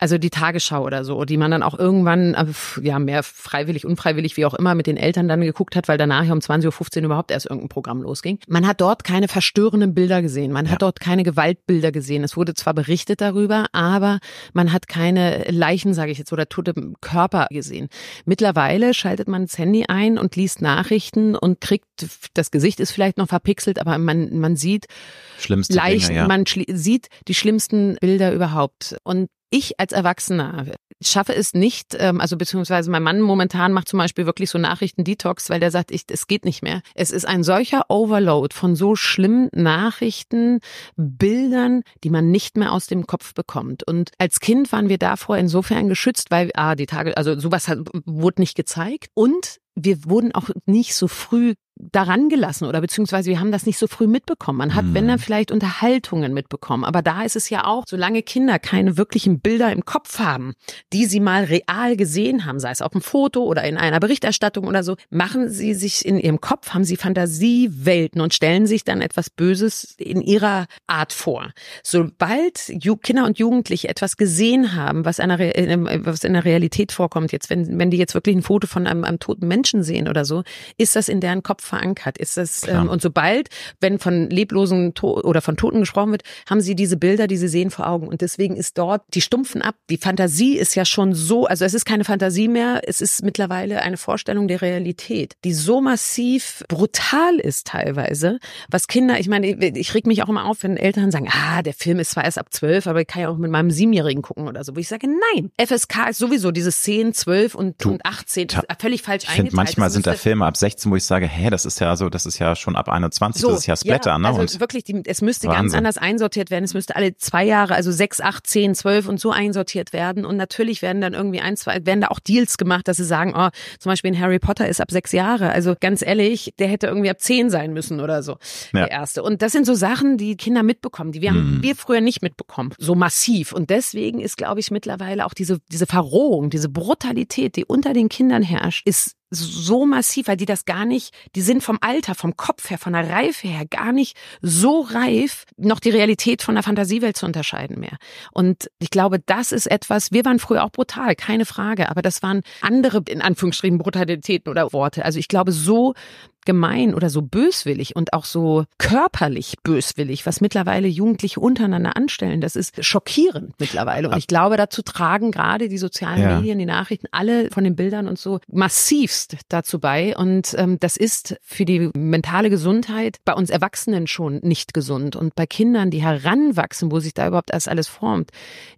also die Tagesschau oder so, die man dann auch irgendwann, äh, ja, mehr freiwillig, unfreiwillig, wie auch immer, mit den Eltern dann geguckt hat, weil danach ja um 20.15 Uhr überhaupt erst irgendein Programm losging. Man hat dort keine verstörenden Bilder gesehen, man Ja. hat dort keine Gewaltbilder gesehen. Es wurde zwar berichtet darüber, aber man hat keine Leichen, sage ich jetzt, oder tote Körper gesehen. Mittlerweile schaltet man das Handy ein und liest Nachrichten und kriegt, das Gesicht ist vielleicht noch verpixelt, aber man, man sieht Schlimmste Leichen, Dinge, ja. man sieht die schlimmsten Bilder überhaupt. Und ich als Erwachsener schaffe es nicht, ähm, also beziehungsweise mein Mann momentan macht zum Beispiel wirklich so Nachrichten-Detox, weil der sagt, ich, es geht nicht mehr. Es ist ein solcher Overload von so schlimmen Nachrichten, Bildern, die man nicht mehr aus dem Kopf bekommt. Und als Kind waren wir davor insofern geschützt, weil ah, die Tage, also sowas hat, wurde nicht gezeigt und wir wurden auch nicht so früh daran gelassen oder beziehungsweise wir haben das nicht so früh mitbekommen. Man hat, mhm. wenn dann vielleicht Unterhaltungen mitbekommen. Aber da ist es ja auch, solange Kinder keine wirklichen Bilder im Kopf haben, die sie mal real gesehen haben, sei es auf einem Foto oder in einer Berichterstattung oder so, machen sie sich in ihrem Kopf, haben sie Fantasiewelten und stellen sich dann etwas Böses in ihrer Art vor. Sobald Kinder und Jugendliche etwas gesehen haben, was, einer, was in der Realität vorkommt, jetzt, wenn, wenn die jetzt wirklich ein Foto von einem, einem toten Menschen sehen oder so, ist das in deren Kopf verankert. Ist das ähm, und sobald, wenn von leblosen to oder von Toten gesprochen wird, haben sie diese Bilder, die sie sehen vor Augen und deswegen ist dort die stumpfen ab. Die Fantasie ist ja schon so, also es ist keine Fantasie mehr, es ist mittlerweile eine Vorstellung der Realität, die so massiv brutal ist teilweise, was Kinder, ich meine, ich, reg mich auch immer auf, wenn Eltern sagen, ah, der Film ist zwar erst ab zwölf, aber ich kann ja auch mit meinem Siebenjährigen gucken oder so, wo ich sage, nein, FSK ist sowieso dieses 10, 12 und, und 18 völlig falsch ich Manchmal sind da Filme ab 16, wo ich sage, hä, das ist ja so, das ist ja schon ab 21, so, das ist ja Splatter, ja, ne? Also und wirklich, die, es müsste Wahnsinn. ganz anders einsortiert werden. Es müsste alle zwei Jahre, also sechs, acht, zehn, zwölf und so einsortiert werden. Und natürlich werden dann irgendwie ein, zwei, werden da auch Deals gemacht, dass sie sagen, oh, zum Beispiel in Harry Potter ist ab sechs Jahre. Also ganz ehrlich, der hätte irgendwie ab zehn sein müssen oder so. Ja. Der erste. Und das sind so Sachen, die Kinder mitbekommen, die wir, haben, mhm. wir früher nicht mitbekommen. So massiv. Und deswegen ist, glaube ich, mittlerweile auch diese, diese Verrohung, diese Brutalität, die unter den Kindern herrscht, ist so massiv, weil die das gar nicht, die sind vom Alter, vom Kopf her, von der Reife her gar nicht so reif, noch die Realität von der Fantasiewelt zu unterscheiden mehr. Und ich glaube, das ist etwas, wir waren früher auch brutal, keine Frage, aber das waren andere, in Anführungsstrichen, Brutalitäten oder Worte. Also ich glaube, so gemein oder so böswillig und auch so körperlich böswillig, was mittlerweile Jugendliche untereinander anstellen, das ist schockierend mittlerweile. Und ich glaube, dazu tragen gerade die sozialen ja. Medien, die Nachrichten, alle von den Bildern und so massivst dazu bei. Und ähm, das ist für die mentale Gesundheit bei uns Erwachsenen schon nicht gesund. Und bei Kindern, die heranwachsen, wo sich da überhaupt erst alles formt,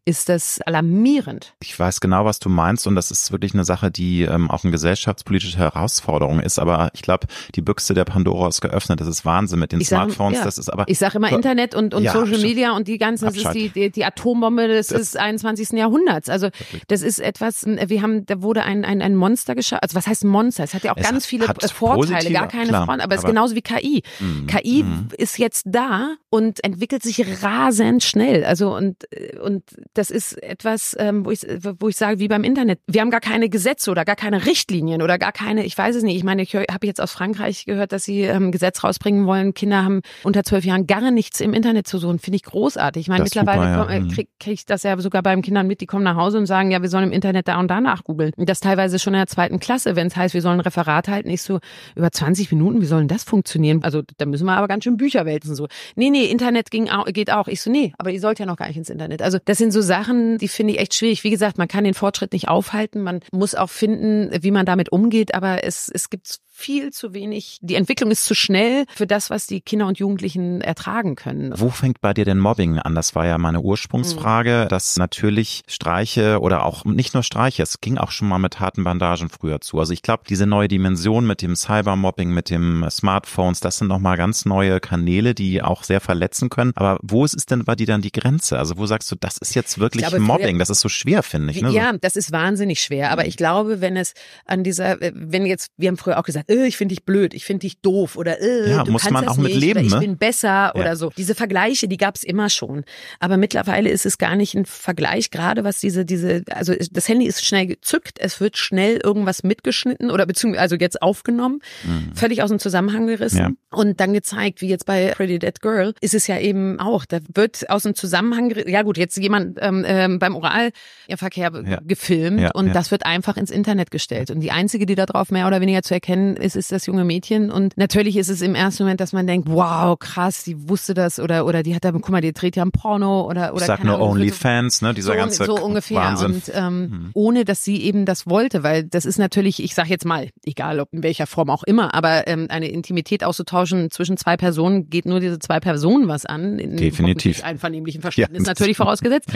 ist das alarmierend. Ich weiß genau, was du meinst. Und das ist wirklich eine Sache, die ähm, auch eine gesellschaftspolitische Herausforderung ist. Aber ich glaube, die Büchse der Pandora ist geöffnet. Das ist Wahnsinn mit den ich Smartphones. ja. Das ist aber. Ich sage immer Internet und, und ja, Social Media und die ganzen, das ist die, die, die Atombombe des, das, des 21. Jahrhunderts. Also das ist etwas, wir haben, da wurde ein, ein, ein Monster geschaffen. Also was heißt Monster? Es hat ja auch es ganz viele Vorteile, gar keine Front, aber es ist genauso wie KI. Mm, KI mm. ist jetzt da und entwickelt sich rasend schnell. Also und, und das ist etwas, ähm, wo ich, wo ich sage, wie beim Internet. Wir haben gar keine Gesetze oder gar keine Richtlinien oder gar keine, ich weiß es nicht. Ich meine, ich habe jetzt aus Frankreich Frankreich gehört, dass sie ähm, Gesetz rausbringen wollen. Kinder haben unter zwölf Jahren gar nichts im Internet zu suchen. Finde ich großartig. Ich meine, mittlerweile super, ja. Äh, kriege krieg ich das ja sogar beim Kindern mit, die kommen nach Hause und sagen, ja, wir sollen im Internet da und da nachgoogeln. Das teilweise schon in der zweiten Klasse, wenn es heißt, wir sollen ein Referat halten. Ich so, über 20 Minuten, wie soll das funktionieren? Also da müssen wir aber ganz schön Bücher wälzen. So, nee, nee, Internet ging auch, geht auch. Ich so, nee, aber ihr sollt ja noch gar nicht ins Internet. Also das sind so Sachen, die finde ich echt schwierig. Wie gesagt, man kann den Fortschritt nicht aufhalten. Man muss auch finden, wie man damit umgeht. Aber es, es gibt viel zu wenig. Die Entwicklung ist zu schnell für das, was die Kinder und Jugendlichen ertragen können. Wo fängt bei dir denn Mobbing an? Das war ja meine Ursprungsfrage, mhm. dass natürlich Streiche oder auch nicht nur Streiche, es ging auch schon mal mit harten Bandagen früher zu. Also ich glaube, diese neue Dimension mit dem Cybermobbing, mit dem Smartphones, das sind nochmal ganz neue Kanäle, die auch sehr verletzen können. Aber wo ist es denn bei dir dann die Grenze? Also wo sagst du, das ist jetzt wirklich glaube, Mobbing? Das ist so schwer, finde ich. Ne? Ja, das ist wahnsinnig schwer. Aber ich glaube, wenn es an dieser, wenn jetzt, wir haben früher auch gesagt, äh, ich finde dich blöd, ich finde dich doof oder äh, ja, du muss kannst man das auch nicht, mit leben, ich ne? bin besser ja. oder so. Diese Vergleiche, die gab es immer schon. Aber mittlerweile ist es gar nicht ein Vergleich, gerade was diese, diese, also das Handy ist schnell gezückt, es wird schnell irgendwas mitgeschnitten oder beziehungsweise also jetzt aufgenommen, mhm. völlig aus dem Zusammenhang gerissen ja. Und dann gezeigt, wie jetzt bei Pretty Dead Girl, ist es ja eben auch, da wird aus dem Zusammenhang, ja gut, jetzt jemand ähm, ähm, beim Oralverkehr ja. gefilmt und das wird einfach ins Internet gestellt. Und die einzige, die darauf mehr oder weniger zu erkennen ist es das junge Mädchen und natürlich ist es im ersten Moment, dass man denkt, wow, krass, die wusste das oder oder die hat da, guck mal, die dreht ja ein Porno oder oder ich sag nur OnlyFans, ne, dieser so, ganze so ungefähr Wahnsinn. und ähm, ohne dass sie eben das wollte, weil das ist natürlich, ich sag jetzt mal, egal ob in welcher Form auch immer, aber ähm, eine Intimität auszutauschen zwischen zwei Personen geht nur diese zwei Personen was an. In Definitiv. Einvernehmlichen Verständnis Ja. natürlich vorausgesetzt,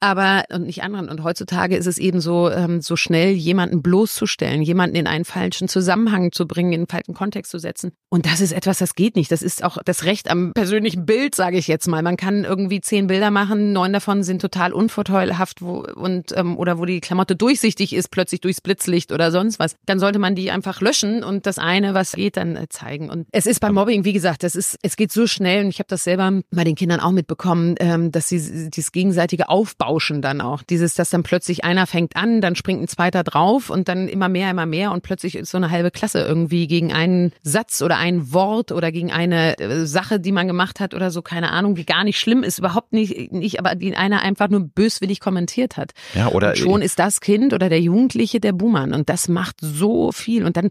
aber und nicht anderen. Und heutzutage ist es eben so, ähm, so schnell jemanden bloßzustellen, jemanden in einen falschen Zusammenhang zu bringen, in einen falschen Kontext zu setzen. Und das ist etwas, das geht nicht. Das ist auch das Recht am persönlichen Bild, sage ich jetzt mal. Man kann irgendwie zehn Bilder machen, neun davon sind total unvorteilhaft wo, und ähm, oder wo die Klamotte durchsichtig ist, plötzlich durchs Blitzlicht oder sonst was. Dann sollte man die einfach löschen und das eine, was geht, dann äh, zeigen. Und es ist beim Mobbing, wie gesagt, das ist, es geht so schnell und ich habe das selber bei den Kindern auch mitbekommen, ähm, dass sie dieses gegenseitige Aufbauschen dann auch, dieses, dass dann plötzlich einer fängt an, dann springt ein zweiter drauf und dann immer mehr, immer mehr und plötzlich ist so eine halbe Klasse irgendwie gegen einen Satz oder ein Wort oder gegen eine äh, Sache, die man gemacht hat oder so, keine Ahnung, die gar nicht schlimm ist, überhaupt nicht, nicht aber die einer einfach nur böswillig kommentiert hat. Ja, oder Und schon ist das Kind oder der Jugendliche der Buhmann und das macht so viel und dann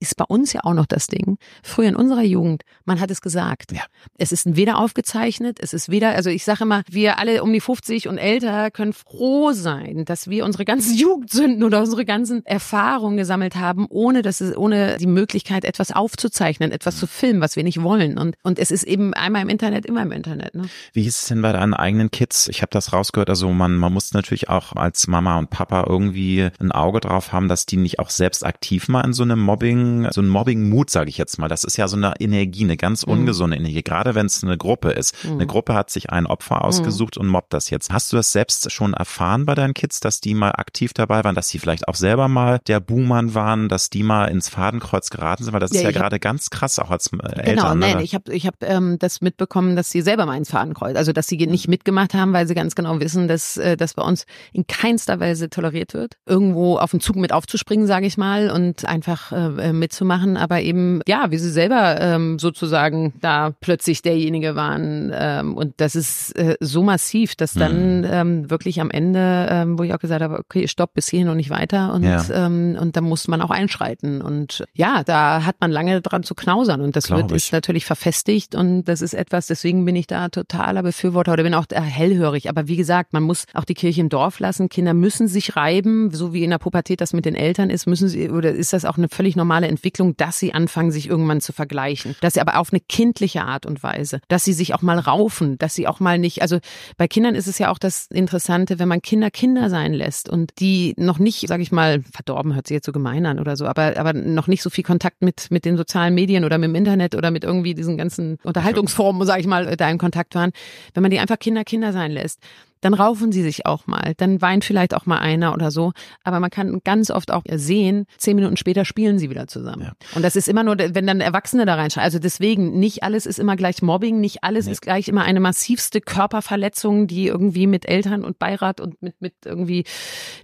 ist bei uns ja auch noch das Ding. Früher in unserer Jugend, man hat es gesagt. Ja. Es ist weder aufgezeichnet, es ist weder, also ich sage immer, wir alle um die 50 und älter können froh sein, dass wir unsere ganzen Jugendsünden oder unsere ganzen Erfahrungen gesammelt haben, ohne dass es, ohne die Möglichkeit, etwas aufzuzeichnen, etwas zu filmen, was wir nicht wollen. Und, und es ist eben einmal im Internet, immer im Internet. Ne? Wie hieß es denn bei deinen eigenen Kids? Ich habe das rausgehört. Also man, man muss natürlich auch als Mama und Papa irgendwie ein Auge drauf haben, dass die nicht auch selbst aktiv mal in so einem Mobbing, so ein Mobbing-Mut, sage ich jetzt mal. Das ist ja so eine Energie, eine ganz Mhm. ungesunde Energie, gerade wenn es eine Gruppe ist. Eine Gruppe hat sich ein Opfer ausgesucht und mobbt das jetzt. Hast du das selbst schon erfahren bei deinen Kids, dass die mal aktiv dabei waren, dass sie vielleicht auch selber mal der Buhmann waren, dass die mal ins Fadenkreuz geraten sind? Weil das Ja, ist ja gerade ganz krass, auch als äh, Genau, Eltern. nein, ne? ich habe ich hab, ähm, das mitbekommen, dass sie selber mal ins Fadenkreuz, also dass sie nicht mitgemacht haben, weil sie ganz genau wissen, dass äh, das bei uns in keinster Weise toleriert wird, irgendwo auf den Zug mit aufzuspringen, sage ich mal, und einfach äh, mitzumachen, aber eben, ja, wie sie selber ähm, sozusagen da plötzlich derjenige waren ähm, und das ist äh, so massiv, dass dann ähm, wirklich am Ende, ähm, wo ich auch gesagt habe, okay, stopp, bis hierhin und nicht weiter und, Ja. ähm, und da muss man auch einschreiten und ja, da hat man lange dran zu knausern und das Glaub wird ich. ist natürlich verfestigt und das ist etwas, deswegen bin ich da totaler Befürworter oder bin auch hellhörig. Aber wie gesagt, man muss auch die Kirche im Dorf lassen. Kinder müssen sich reiben, so wie in der Pubertät das mit den Eltern ist, müssen sie, oder ist das auch eine völlig normale Entwicklung, dass sie anfangen, sich irgendwann zu vergleichen. Dass sie aber auf eine kindliche Art und Weise, dass sie sich auch mal raufen, dass sie auch mal nicht, also bei Kindern ist es ja auch das Interessante, wenn man Kinder Kinder sein lässt und die noch nicht, sage ich mal, verdorben hört sich jetzt so gemein an oder so, aber, aber noch nicht so viel Kontakt mit, mit den sozialen Medien oder mit dem Internet oder mit irgendwie diesen ganzen Unterhaltungsformen, sage ich mal, da in Kontakt waren, wenn man die einfach Kinder Kinder sein lässt, dann raufen sie sich auch mal, dann weint vielleicht auch mal einer oder so, aber man kann ganz oft auch sehen, zehn Minuten später spielen sie wieder zusammen. Ja. Und das ist immer nur, wenn dann Erwachsene da reinschauen. Also deswegen, nicht alles ist immer gleich Mobbing, nicht alles Nee. ist gleich immer eine massivste Körperverletzung, die irgendwie mit Eltern und Beirat und mit, mit irgendwie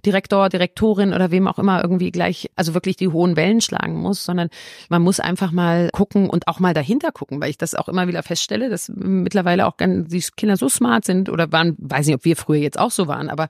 Direktor, Direktorin oder wem auch immer irgendwie gleich, also wirklich die hohen Wellen schlagen muss, sondern man muss einfach mal gucken und auch mal dahinter gucken, weil ich das auch immer wieder feststelle, dass mittlerweile auch die Kinder so smart sind oder waren, weiß nicht, ob wir früher jetzt auch so waren, aber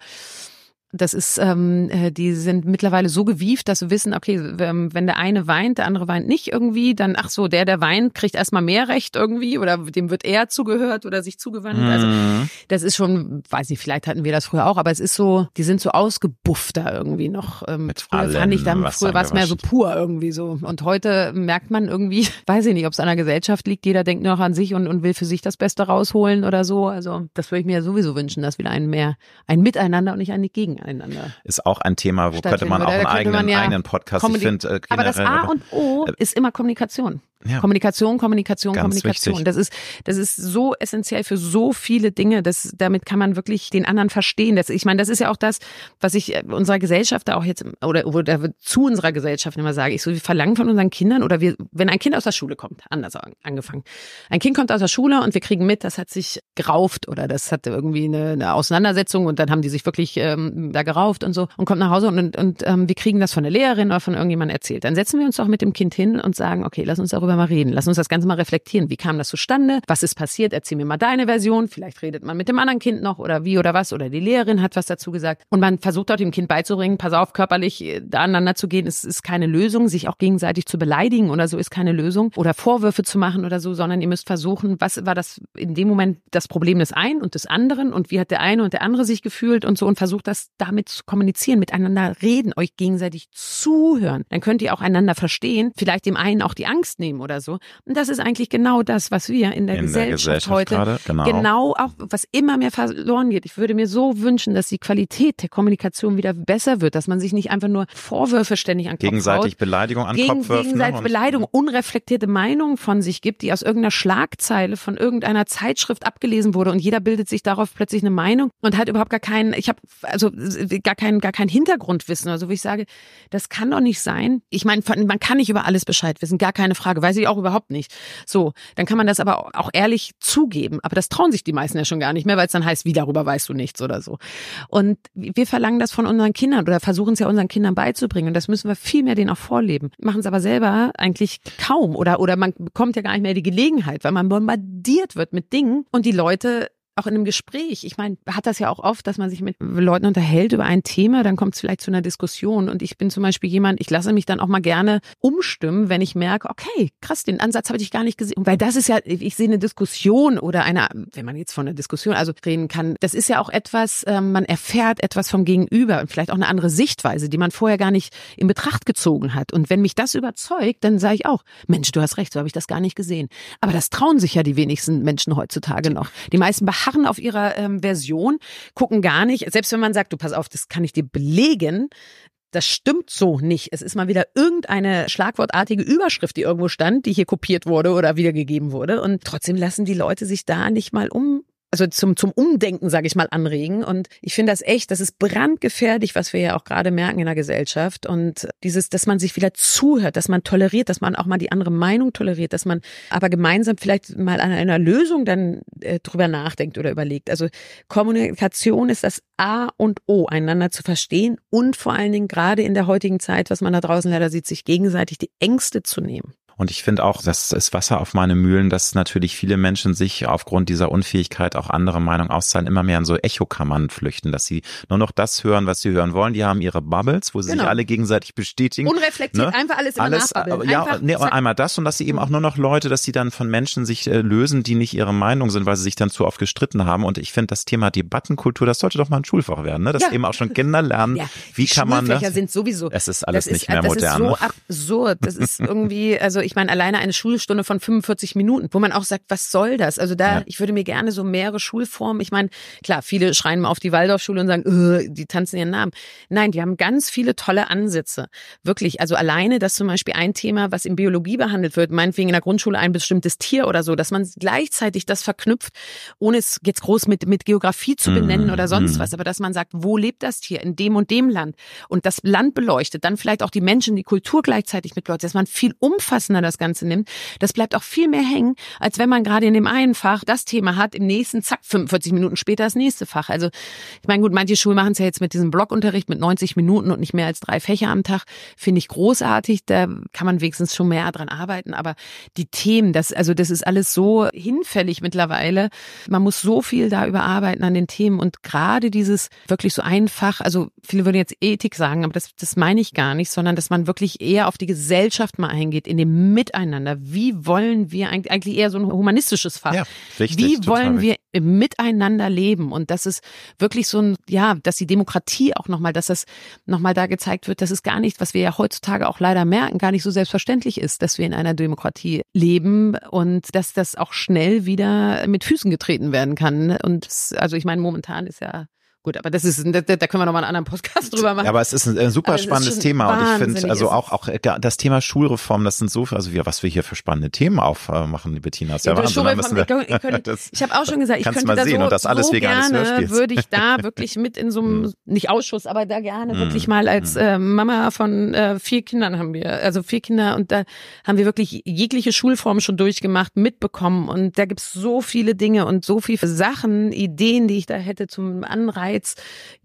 das ist, ähm, äh, die sind mittlerweile so gewieft, dass sie wissen, okay, ähm, wenn der eine weint, der andere weint nicht irgendwie, dann ach so, der, der weint, kriegt erstmal mehr Recht irgendwie oder dem wird eher zugehört oder sich zugewandt. Also Mhm. das ist schon, weiß nicht, vielleicht hatten wir das früher auch, aber es ist so, die sind so ausgebuffter irgendwie noch. Ähm, Mit früher fand ich dann, allem früher war es mehr so pur irgendwie so. Und heute merkt man irgendwie, weiß ich nicht, ob es an der Gesellschaft liegt, jeder denkt nur noch an sich und, und will für sich das Beste rausholen oder so. Also das würde ich mir sowieso wünschen, dass wieder ein mehr, ein Miteinander und nicht ein Gegeneinander. Ist auch ein Thema, wo könnte man auch einen eigenen, ja eigenen Podcast, ich finde äh, Aber das A und O ist immer Kommunikation. Ja. Kommunikation, Kommunikation, Ganz Kommunikation. wichtig. Das ist, das ist so essentiell für so viele Dinge. Das, damit kann man wirklich den anderen verstehen. Das, ich meine, das ist ja auch das, was ich äh, unserer Gesellschaft da auch jetzt, oder, oder zu unserer Gesellschaft immer sage. Ich so, wir verlangen von unseren Kindern, oder wir, wenn ein Kind aus der Schule kommt, anders an- angefangen. Ein Kind kommt aus der Schule und wir kriegen mit, das hat sich gerauft oder das hatte irgendwie eine, eine Auseinandersetzung und dann haben die sich wirklich ähm, da gerauft und so und kommt nach Hause und, und, und ähm, wir kriegen das von der Lehrerin oder von irgendjemandem erzählt. Dann setzen wir uns doch mit dem Kind hin und sagen, okay, lass uns darüber mal reden. Lass uns das Ganze mal reflektieren. Wie kam das zustande? Was ist passiert? Erzähl mir mal deine Version. Vielleicht redet man mit dem anderen Kind noch oder wie oder was oder die Lehrerin hat was dazu gesagt. Und man versucht dort dem Kind beizubringen, pass auf, körperlich äh, da aneinander zu gehen, ist, ist keine Lösung. Sich auch gegenseitig zu beleidigen oder so ist keine Lösung. Oder Vorwürfe zu machen oder so, sondern ihr müsst versuchen, was war das in dem Moment das Problem des einen und des anderen und wie hat der eine und der andere sich gefühlt und so und versucht das damit zu kommunizieren, miteinander reden, euch gegenseitig zuhören. Dann könnt ihr auch einander verstehen, vielleicht dem einen auch die Angst nehmen oder so. Und das ist eigentlich genau das, was wir in der, in Gesellschaft, der Gesellschaft, heute gerade, genau. genau auch, was immer mehr verloren geht. Ich würde mir so wünschen, dass die Qualität der Kommunikation wieder besser wird, dass man sich nicht einfach nur Vorwürfe ständig an Kopf Gegenseitig haut, Beleidigung an gegen, Kopf wirft. Gegenseitig ne? Beleidigung, unreflektierte Meinungen von sich gibt, die aus irgendeiner Schlagzeile von irgendeiner Zeitschrift abgelesen wurde und jeder bildet sich darauf plötzlich eine Meinung und hat überhaupt gar keinen, ich habe also gar kein gar kein Hintergrundwissen, also wo ich sage, das kann doch nicht sein. Ich meine, man kann nicht über alles Bescheid wissen, gar keine Frage, weiß ich auch überhaupt nicht. So, dann kann man das aber auch ehrlich zugeben, aber das trauen sich die meisten ja schon gar nicht mehr, weil es dann heißt, wie darüber weißt du nichts oder so. Und wir verlangen das von unseren Kindern oder versuchen es ja unseren Kindern beizubringen und das müssen wir viel mehr denen auch vorleben. Machen es aber selber eigentlich kaum oder oder man bekommt ja gar nicht mehr die Gelegenheit, weil man bombardiert wird mit Dingen und die Leute auch in einem Gespräch. Ich meine, hat das ja auch oft, dass man sich mit Leuten unterhält über ein Thema, dann kommt es vielleicht zu einer Diskussion. Und ich bin zum Beispiel jemand, ich lasse mich dann auch mal gerne umstimmen, wenn ich merke, okay, krass, den Ansatz habe ich gar nicht gesehen. Weil das ist ja, ich sehe eine Diskussion oder eine, wenn man jetzt von einer Diskussion also reden kann, das ist ja auch etwas, äh, man erfährt etwas vom Gegenüber und vielleicht auch eine andere Sichtweise, die man vorher gar nicht in Betracht gezogen hat. Und wenn mich das überzeugt, dann sage ich auch, Mensch, du hast recht, so habe ich das gar nicht gesehen. Aber das trauen sich ja die wenigsten Menschen heutzutage noch. Die meisten beharren auf ihrer ähm, Version, gucken gar nicht, selbst wenn man sagt, du pass auf, das kann ich dir belegen, das stimmt so nicht. Es ist mal wieder irgendeine schlagwortartige Überschrift, die irgendwo stand, die hier kopiert wurde oder wiedergegeben wurde. Und trotzdem lassen die Leute sich da nicht mal um also zum, zum Umdenken, sage ich mal, anregen. Und ich finde das echt, das ist brandgefährlich, was wir ja auch gerade merken in der Gesellschaft. Und dieses, dass man sich wieder zuhört, dass man toleriert, dass man auch mal die andere Meinung toleriert, dass man aber gemeinsam vielleicht mal an einer Lösung dann äh, drüber nachdenkt oder überlegt. Also Kommunikation ist das A und O, einander zu verstehen und vor allen Dingen gerade in der heutigen Zeit, was man da draußen leider sieht, sich gegenseitig die Ängste zu nehmen. Und ich finde auch, das ist Wasser auf meine Mühlen, dass natürlich viele Menschen sich aufgrund dieser Unfähigkeit, auch andere Meinungen auszahlen, immer mehr in so Echokammern flüchten, dass sie nur noch das hören, was sie hören wollen. Die haben ihre Bubbles, wo sie genau. sich alle gegenseitig bestätigen. Unreflektiert, ne? einfach alles immer alles, nachbabbeln. Ja, nee, einmal das und dass sie eben auch nur noch Leute, dass sie dann von Menschen sich äh, lösen, die nicht ihre Meinung sind, weil sie sich dann zu oft gestritten haben. Und ich finde das Thema Debattenkultur, das sollte doch mal ein Schulfach werden, ne? dass ja. eben auch schon Kinder lernen, ja. wie kann man das. sind sowieso. Es ist alles das nicht ist, mehr modern. Das ist so absurd. Das ist irgendwie, also ich meine, alleine eine Schulstunde von 45 Minuten, wo man auch sagt, was soll das? Also da, ja. ich würde mir gerne so mehrere Schulformen. Ich meine, klar, viele schreien mal auf die Waldorfschule und sagen, die tanzen ihren Namen. Nein, die haben ganz viele tolle Ansätze. Wirklich. Also alleine, dass zum Beispiel ein Thema, was in Biologie behandelt wird, meinetwegen in der Grundschule ein bestimmtes Tier oder so, dass man gleichzeitig das verknüpft, ohne es jetzt groß mit, mit Geografie zu benennen mm, oder sonst mm. was, aber dass man sagt, wo lebt das Tier? In dem und dem Land. Und das Land beleuchtet, dann vielleicht auch die Menschen, die Kultur gleichzeitig mit beleuchtet, dass man viel umfassender das Ganze nimmt, das bleibt auch viel mehr hängen, als wenn man gerade in dem einen Fach das Thema hat, im nächsten, zack, 45 Minuten später das nächste Fach. Also ich meine, gut, manche Schulen machen es ja jetzt mit diesem Blockunterricht mit 90 Minuten und nicht mehr als drei Fächer am Tag. Finde ich großartig. Da kann man wenigstens schon mehr dran arbeiten. Aber die Themen, das, also das ist alles so hinfällig mittlerweile. Man muss so viel da überarbeiten an den Themen und gerade dieses wirklich so einfach, also viele würden jetzt Ethik sagen, aber das, das meine ich gar nicht, sondern dass man wirklich eher auf die Gesellschaft mal eingeht, in dem Miteinander. Wie wollen wir eigentlich, eigentlich eher so ein humanistisches Fach? Ja, richtig, wie wollen wir miteinander leben? Und das ist wirklich so ein, ja, dass die Demokratie auch nochmal, dass das nochmal da gezeigt wird, dass es gar nicht, was wir ja heutzutage auch leider merken, gar nicht so selbstverständlich ist, dass wir in einer Demokratie leben und dass das auch schnell wieder mit Füßen getreten werden kann. Und also ich meine, momentan ist ja Gut, aber das ist, da, da können wir noch mal einen anderen Podcast drüber machen. Ja, aber es ist ein, ein super also spannendes Thema und ich finde, also auch, auch äh, das Thema Schulreform, das sind so, also wir, was wir hier für spannende Themen aufmachen, Bettina, ist ja, ja Wahnsinn. Wir, ich, könnte, ich habe auch schon gesagt, ich könnte da so, das alles so gerne, würde ich da wirklich mit in so einem, hm. nicht Ausschuss, aber da gerne mm. wirklich mal als hm. äh, Mama von äh, vier Kindern haben wir, also vier Kinder und da haben wir wirklich jegliche Schulform schon durchgemacht, mitbekommen und da gibt's so viele Dinge und so viele Sachen, Ideen, die ich da hätte zum Anreizen Insights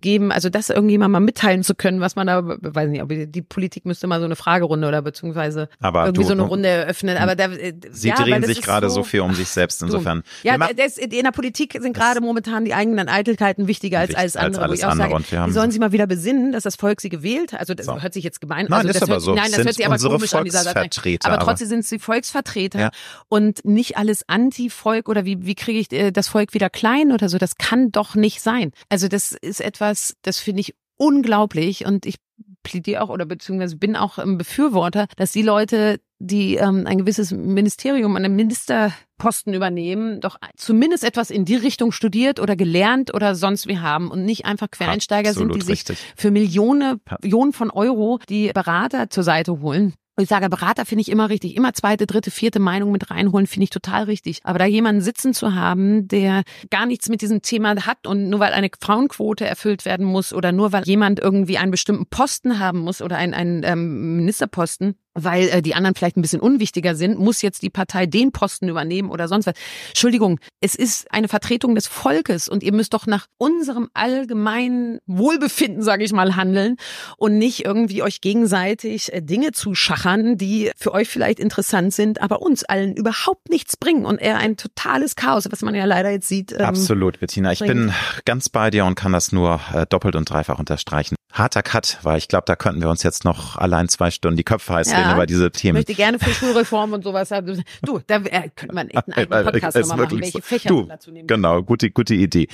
geben, also das irgendjemand mal mitteilen zu können, was man da, weiß nicht, ob die Politik müsste mal so eine Fragerunde oder beziehungsweise aber irgendwie du, so eine Runde eröffnen. Aber da, äh, Sie ja, drehen sich gerade so viel um sich selbst insofern. Ja, das, in der Politik sind gerade momentan die eigenen Eitelkeiten wichtiger als alles als andere. alles ich auch andere. Und wir haben- die sollen sich mal wieder besinnen, dass das Volk sie gewählt hat. Also das So. hört sich jetzt gemein Nein, also ist das aber hört, so. Nein, das Sind hört sich aber komisch an dieser Seite. Aber- trotzdem sind sie Volksvertreter Ja. und nicht alles Anti-Volk oder wie, wie kriege ich äh, das Volk wieder klein oder so. Das kann doch nicht sein. Also das ist etwas, das finde ich unglaublich und ich plädiere auch oder beziehungsweise bin auch ein Befürworter, dass die Leute, die ähm, ein gewisses Ministerium, einen Ministerposten übernehmen, doch zumindest etwas in die Richtung studiert oder gelernt oder sonst wie haben und nicht einfach Quereinsteiger sind, Absolut die sich richtig. für Millionen. Millionen von Euro die Berater zur Seite holen. Und ich sage, Berater finde ich immer richtig. Immer zweite, dritte, vierte Meinung mit reinholen, finde ich total richtig. Aber da jemanden sitzen zu haben, der gar nichts mit diesem Thema hat und nur weil eine Frauenquote erfüllt werden muss oder nur weil jemand irgendwie einen bestimmten Posten haben muss oder einen, einen ähm, Ministerposten, weil äh, die anderen vielleicht ein bisschen unwichtiger sind, muss jetzt die Partei den Posten übernehmen oder sonst was. Entschuldigung, es ist eine Vertretung des Volkes und ihr müsst doch nach unserem allgemeinen Wohlbefinden, sage ich mal, handeln und nicht irgendwie euch gegenseitig äh, Dinge zuschachern, die für euch vielleicht interessant sind, aber uns allen überhaupt nichts bringen und eher ein totales Chaos, was man ja leider jetzt sieht. ähm, Absolut, Bettina. Ich bin ganz bei dir und kann das nur äh, doppelt und dreifach unterstreichen. Harter Cut, weil ich glaube, da könnten wir uns jetzt noch allein zwei Stunden die Köpfe heiß Ja. reden über diese Ich Themen. möchte gerne für Schulreform und sowas haben. Du, da äh, könnte man echt einen eigenen Podcast nochmal machen, wirklich welche so. Fächer du, dazu nehmen Genau, gute, gute Idee.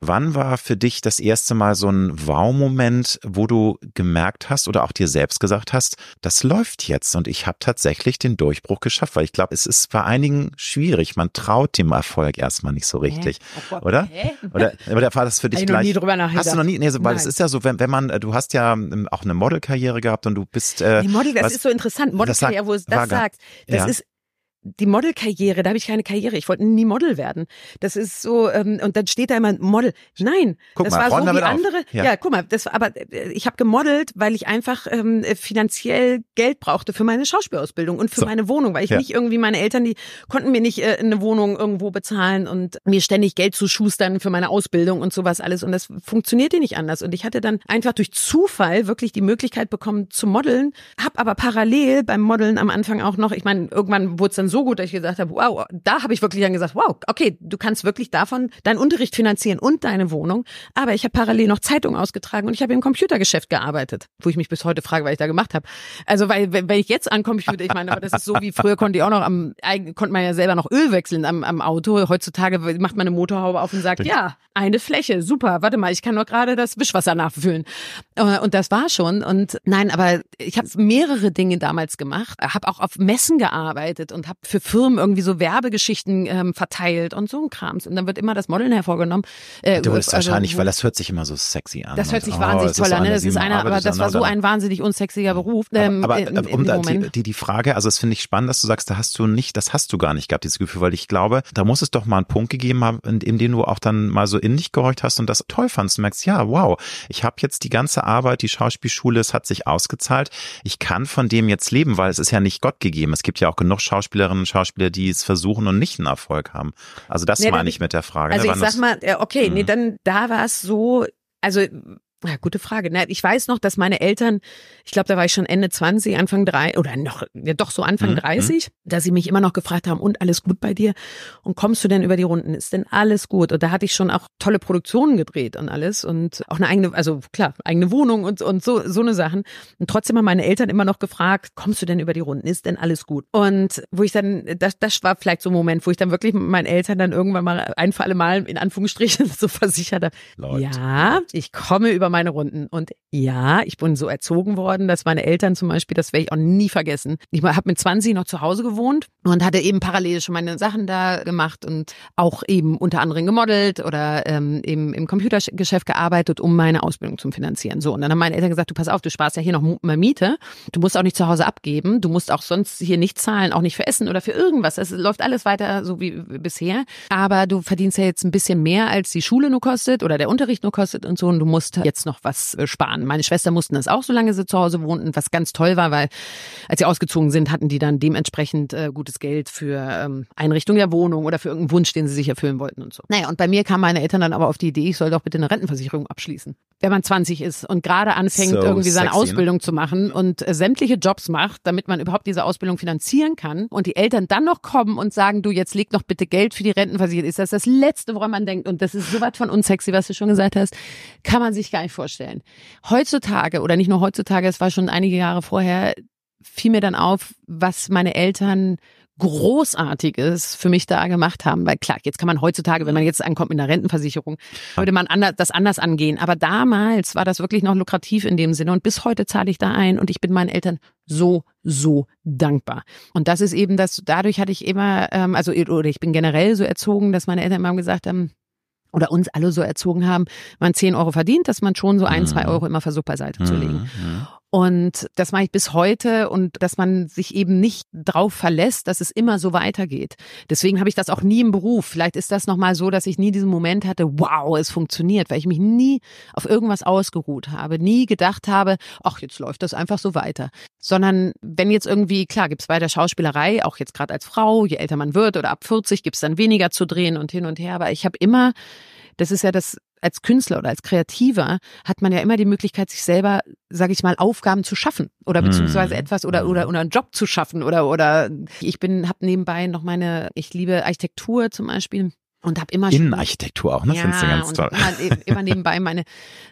Wann war für dich das erste Mal so ein Wow-Moment, wo du gemerkt hast oder auch dir selbst gesagt hast, das läuft jetzt und ich habe tatsächlich den Durchbruch geschafft? Weil ich glaube, es ist bei einigen schwierig. Man traut dem Erfolg erstmal nicht so richtig, Oh Gott, oder? hä? Oder, oder war das für dich Hab ich noch gleich? nie drüber nachgedacht. Hast du noch nie? Nee, so, weil es ist ja so, wenn, wenn man, äh, du hast ja ähm, auch eine Modelkarriere gehabt und du bist. Äh, Die Model, das was- ist so interessant. Modelkarriere, wo es das sagt, das Ja. ist die Modelkarriere, da habe ich keine Karriere. Ich wollte nie Model werden. Das ist so, ähm, und dann steht da immer Model. Nein, Guck das mal, war so wie andere. Ja. Ja. guck mal, das war, aber äh, ich habe gemodelt, weil ich einfach ähm, finanziell Geld brauchte für meine Schauspielausbildung und für So. meine Wohnung, weil ich Ja. nicht irgendwie meine Eltern, die konnten mir nicht äh, eine Wohnung irgendwo bezahlen und mir ständig Geld zu schustern für meine Ausbildung und sowas alles. Und das funktionierte nicht anders. Und ich hatte dann einfach durch Zufall wirklich die Möglichkeit bekommen zu modeln, habe aber parallel beim Modeln am Anfang auch noch, ich meine, irgendwann wurde es dann so gut, dass ich gesagt habe, wow, da habe ich wirklich dann gesagt, wow, okay, du kannst wirklich davon deinen Unterricht finanzieren und deine Wohnung. Aber ich habe parallel noch Zeitung ausgetragen und ich habe im Computergeschäft gearbeitet, wo ich mich bis heute frage, was ich da gemacht habe. Also weil wenn ich jetzt an Computer, ich meine, aber das ist so wie früher konnte ich auch noch am, konnte man ja selber noch Öl wechseln am, am Auto. Heutzutage macht man eine Motorhaube auf und sagt, ja, eine Fläche, super, warte mal, ich kann nur gerade das Wischwasser nachfüllen. Äh, Und das war schon. Und nein, aber ich habe mehrere Dinge damals gemacht, habe auch auf Messen gearbeitet und habe für Firmen irgendwie so Werbegeschichten ähm, verteilt und so ein Krams. Und dann wird immer das Modeln hervorgenommen. Äh, Du bist also, wahrscheinlich, weil das hört sich immer so sexy an. das hört sich oh, wahnsinnig toll an. Ne? Das ist einer, aber das war so ein wahnsinnig unsexiger Beruf. Ähm, aber, aber in, um da, die, die, die Frage, also das finde ich spannend, dass du sagst, da hast du nicht, das hast du gar nicht gehabt, dieses Gefühl, weil ich glaube, da muss es doch mal einen Punkt gegeben haben, in, in dem du auch dann mal so in dich gehorcht hast und das toll fandst und merkst, ja, wow, ich habe jetzt die ganze Arbeit, die Schauspielschule, es hat sich ausgezahlt, ich kann von dem jetzt leben, weil es ist ja nicht Gott gegeben. Es gibt ja auch genug Schauspielerinnen und Schauspieler, die es versuchen und nicht einen Erfolg haben. Also das Nee, meine ich mit der Frage. Also ne, ich sag mal, okay, nee, Mhm. dann da war es so, also ja, gute Frage. Na, Ich weiß noch, dass meine Eltern, ich glaube, da war ich schon Ende 20, Anfang drei oder noch, ja doch so Anfang Mhm, 30, dass sie mich immer noch gefragt haben, und alles gut bei dir? Und kommst du denn über die Runden? Ist denn alles gut? Und da hatte ich schon auch tolle Produktionen gedreht und alles und auch eine eigene, also klar, eigene Wohnung und, und so, so eine Sachen. Und trotzdem haben meine Eltern immer noch gefragt, kommst du denn über die Runden? Ist denn alles gut? Und wo ich dann, das, das war vielleicht so ein Moment, wo ich dann wirklich mit meinen Eltern dann irgendwann mal ein für alle Mal in Anführungsstrichen so versichert habe, ja, ich komme über meine Runden. Und ja, ich bin so erzogen worden, dass meine Eltern zum Beispiel, das werde ich auch nie vergessen. Ich habe mit 20 noch zu Hause gewohnt und hatte eben parallel schon meine Sachen da gemacht und auch eben unter anderem gemodelt oder ähm, eben im Computergeschäft gearbeitet, um meine Ausbildung zu finanzieren. So, und dann haben meine Eltern gesagt, du pass auf, du sparst ja hier noch mal Miete, du musst auch nicht zu Hause abgeben, du musst auch sonst hier nicht zahlen, auch nicht für Essen oder für irgendwas. Es läuft alles weiter so wie bisher, aber du verdienst ja jetzt ein bisschen mehr, als die Schule nur kostet oder der Unterricht nur kostet und so und du musst jetzt noch was äh, sparen. Meine Schwester mussten das auch, solange sie zu Hause wohnten, was ganz toll war, weil als sie ausgezogen sind, hatten die dann dementsprechend äh, gutes Geld für ähm, Einrichtung der Wohnung oder für irgendeinen Wunsch, den sie sich erfüllen wollten und so. Naja, und bei mir kamen meine Eltern dann aber auf die Idee, ich soll doch bitte eine Rentenversicherung abschließen. Wenn man 20 ist und gerade anfängt, so irgendwie seine sexy, ne? Ausbildung ne? zu machen und äh, sämtliche Jobs macht, damit man überhaupt diese Ausbildung finanzieren kann und die Eltern dann noch kommen und sagen, du, jetzt leg noch bitte Geld für die Rentenversicherung, ist das das Letzte, woran man denkt und das ist so was von unsexy, was du schon gesagt hast, kann man sich gar nicht vorstellen. Heutzutage oder nicht nur heutzutage, es war schon einige Jahre vorher, fiel mir dann auf, was meine Eltern Großartiges für mich da gemacht haben. Weil klar, jetzt kann man heutzutage, wenn man jetzt ankommt mit einer Rentenversicherung, würde man anders, das anders angehen. Aber damals war das wirklich noch lukrativ in dem Sinne. Und bis heute zahle ich da ein und ich bin meinen Eltern so, so dankbar. Und das ist eben das, dadurch hatte ich immer, ähm, also oder ich bin generell so erzogen, dass meine Eltern immer gesagt haben, oder uns alle so erzogen haben, man 10 Euro verdient, dass man schon so ein, zwei mhm. Euro immer versucht beiseite zu legen. Mhm. Und das mache ich bis heute und dass man sich eben nicht drauf verlässt, dass es immer so weitergeht. Deswegen habe ich das auch nie im Beruf. Vielleicht ist das nochmal so, dass ich nie diesen Moment hatte, wow, es funktioniert, weil ich mich nie auf irgendwas ausgeruht habe, nie gedacht habe, ach, jetzt läuft das einfach so weiter. Sondern wenn jetzt irgendwie, klar, gibt es bei der Schauspielerei, auch jetzt gerade als Frau, je älter man wird oder ab 40, gibt es dann weniger zu drehen und hin und her. Aber ich habe immer das ist ja das als Künstler oder als Kreativer hat man ja immer die Möglichkeit, sich selber, sage ich mal, Aufgaben zu schaffen oder hm. beziehungsweise etwas oder oder oder einen Job zu schaffen oder oder ich bin habe nebenbei noch meine, ich liebe Architektur zum Beispiel und habe immer Innenarchitektur auch, ne? Ja, Findest du ganz toll. Immer, immer nebenbei meine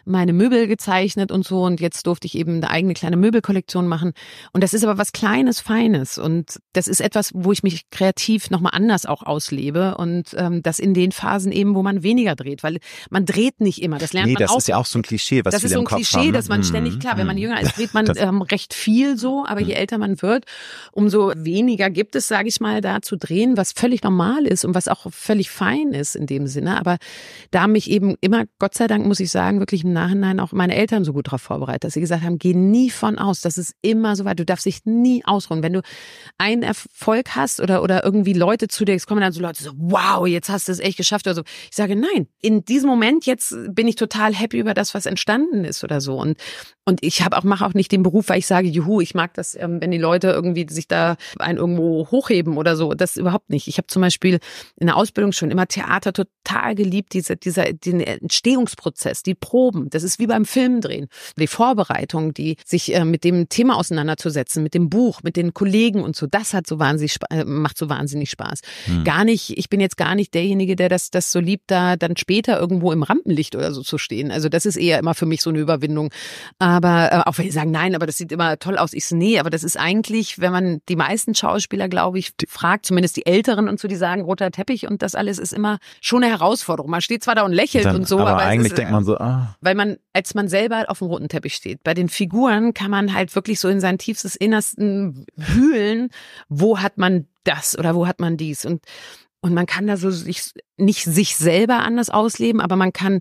meine Möbel gezeichnet und so und jetzt durfte ich eben eine eigene kleine Möbelkollektion machen und das ist aber was kleines, feines und das ist etwas, wo ich mich kreativ noch mal anders auch auslebe und ähm, das in den Phasen eben, wo man weniger dreht, weil man dreht nicht immer. Das lernt nee, man das auch. ist ja auch so ein Klischee, was das viele ist so ein Klischee, haben, ne? dass man ständig klar, wenn man mhm. jünger ist, dreht man ähm, recht viel so, aber je mhm. älter man wird, umso weniger gibt es, sage ich mal, da zu drehen, was völlig normal ist und was auch völlig fein ist in dem Sinne. Sinne. Aber da mich eben immer, Gott sei Dank, muss ich sagen, wirklich im Nachhinein auch meine Eltern so gut darauf vorbereitet, dass sie gesagt haben, geh nie von aus, das ist immer so weit, du darfst dich nie ausruhen. Wenn du einen Erfolg hast oder, oder irgendwie Leute zu dir, es kommen dann so Leute so, wow, jetzt hast du es echt geschafft oder so. Ich sage, nein, in diesem Moment jetzt bin ich total happy über das, was entstanden ist oder so. Und, und ich habe auch, mache auch nicht den Beruf, weil ich sage, juhu, ich mag das, ähm, wenn die Leute irgendwie sich da ein irgendwo hochheben oder so. Das überhaupt nicht. Ich habe zum Beispiel in der Ausbildung schon immer Theater total geliebt, diese, dieser, den Entstehungsprozess, die Proben. Das ist wie beim Filmdrehen. Die Vorbereitung, die sich äh, mit dem Thema auseinanderzusetzen, mit dem Buch, mit den Kollegen und so. Das hat so wahnsinnig, äh, macht so wahnsinnig Spaß. Hm. Gar nicht, ich bin jetzt gar nicht derjenige, der das, das so liebt, da dann später irgendwo im Rampenlicht oder so zu stehen. Also das ist eher immer für mich so eine Überwindung. Aber äh, auch wenn die sagen, nein, aber das sieht immer toll aus. Ich so, nee, aber das ist eigentlich, wenn man die meisten Schauspieler, glaube ich, fragt, zumindest die Älteren und so, die sagen, roter Teppich und das alles ist immer schon eine Herausforderung. Man steht zwar da und lächelt Dann, und so, aber, aber eigentlich ist, denkt man so, ah. Weil man, als man selber auf dem roten Teppich steht, bei den Figuren kann man halt wirklich so in sein tiefstes Innersten wühlen, wo hat man das oder wo hat man dies und und man kann da so sich, nicht sich selber anders ausleben, aber man kann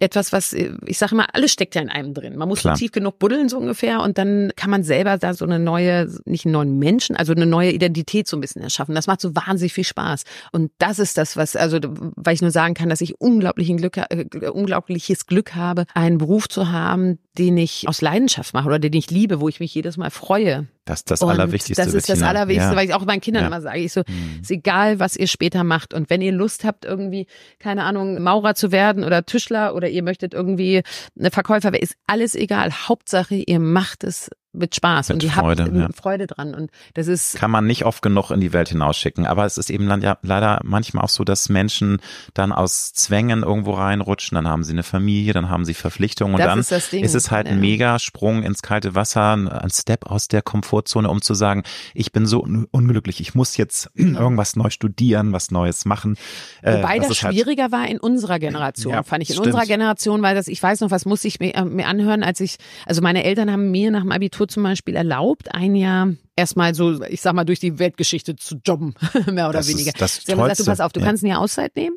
etwas, was, ich sage immer, alles steckt ja in einem drin. Man muss tief genug buddeln, so ungefähr, und dann kann man selber da so eine neue, nicht einen neuen Menschen, also eine neue Identität so ein bisschen erschaffen. Das macht so wahnsinnig viel Spaß. Und das ist das, was, also, weil ich nur sagen kann, dass ich unglaublichen Glück, äh, unglaubliches Glück habe, einen Beruf zu haben, den ich aus Leidenschaft mache oder den ich liebe, wo ich mich jedes Mal freue. Das ist das und Allerwichtigste. Das ist das Allerwichtigste, ja. weil ich auch meinen Kindern ja. immer sage, ich so, hm. ist egal, was ihr später macht. Und wenn ihr Lust habt, irgendwie, keine Ahnung, Maurer zu werden oder Tischler oder ihr möchtet irgendwie eine Verkäufer, ist alles egal. Hauptsache, ihr macht es mit Spaß mit und die Freude, habt ja. Freude dran und das ist kann man nicht oft genug in die Welt hinausschicken, aber es ist eben dann ja leider manchmal auch so, dass Menschen dann aus Zwängen irgendwo reinrutschen, dann haben sie eine Familie, dann haben sie Verpflichtungen und das dann ist, ist, es halt ein Megasprung ins kalte Wasser, ein Step aus der Komfortzone, um zu sagen, ich bin so unglücklich, ich muss jetzt irgendwas neu studieren, was Neues machen. Äh, Wobei das, das halt schwieriger halt, war in unserer Generation, ja, fand ich in stimmt. unserer Generation, weil das ich weiß noch, was musste ich mir, äh, mir anhören, als ich also meine Eltern haben mir nach dem Abitur Abitur zum Beispiel erlaubt, ein Jahr erstmal so, ich sag mal, durch die Weltgeschichte zu jobben, mehr oder das weniger. Ist das Sie haben gesagt, du pass auf, du ja. kannst ein Jahr Auszeit nehmen,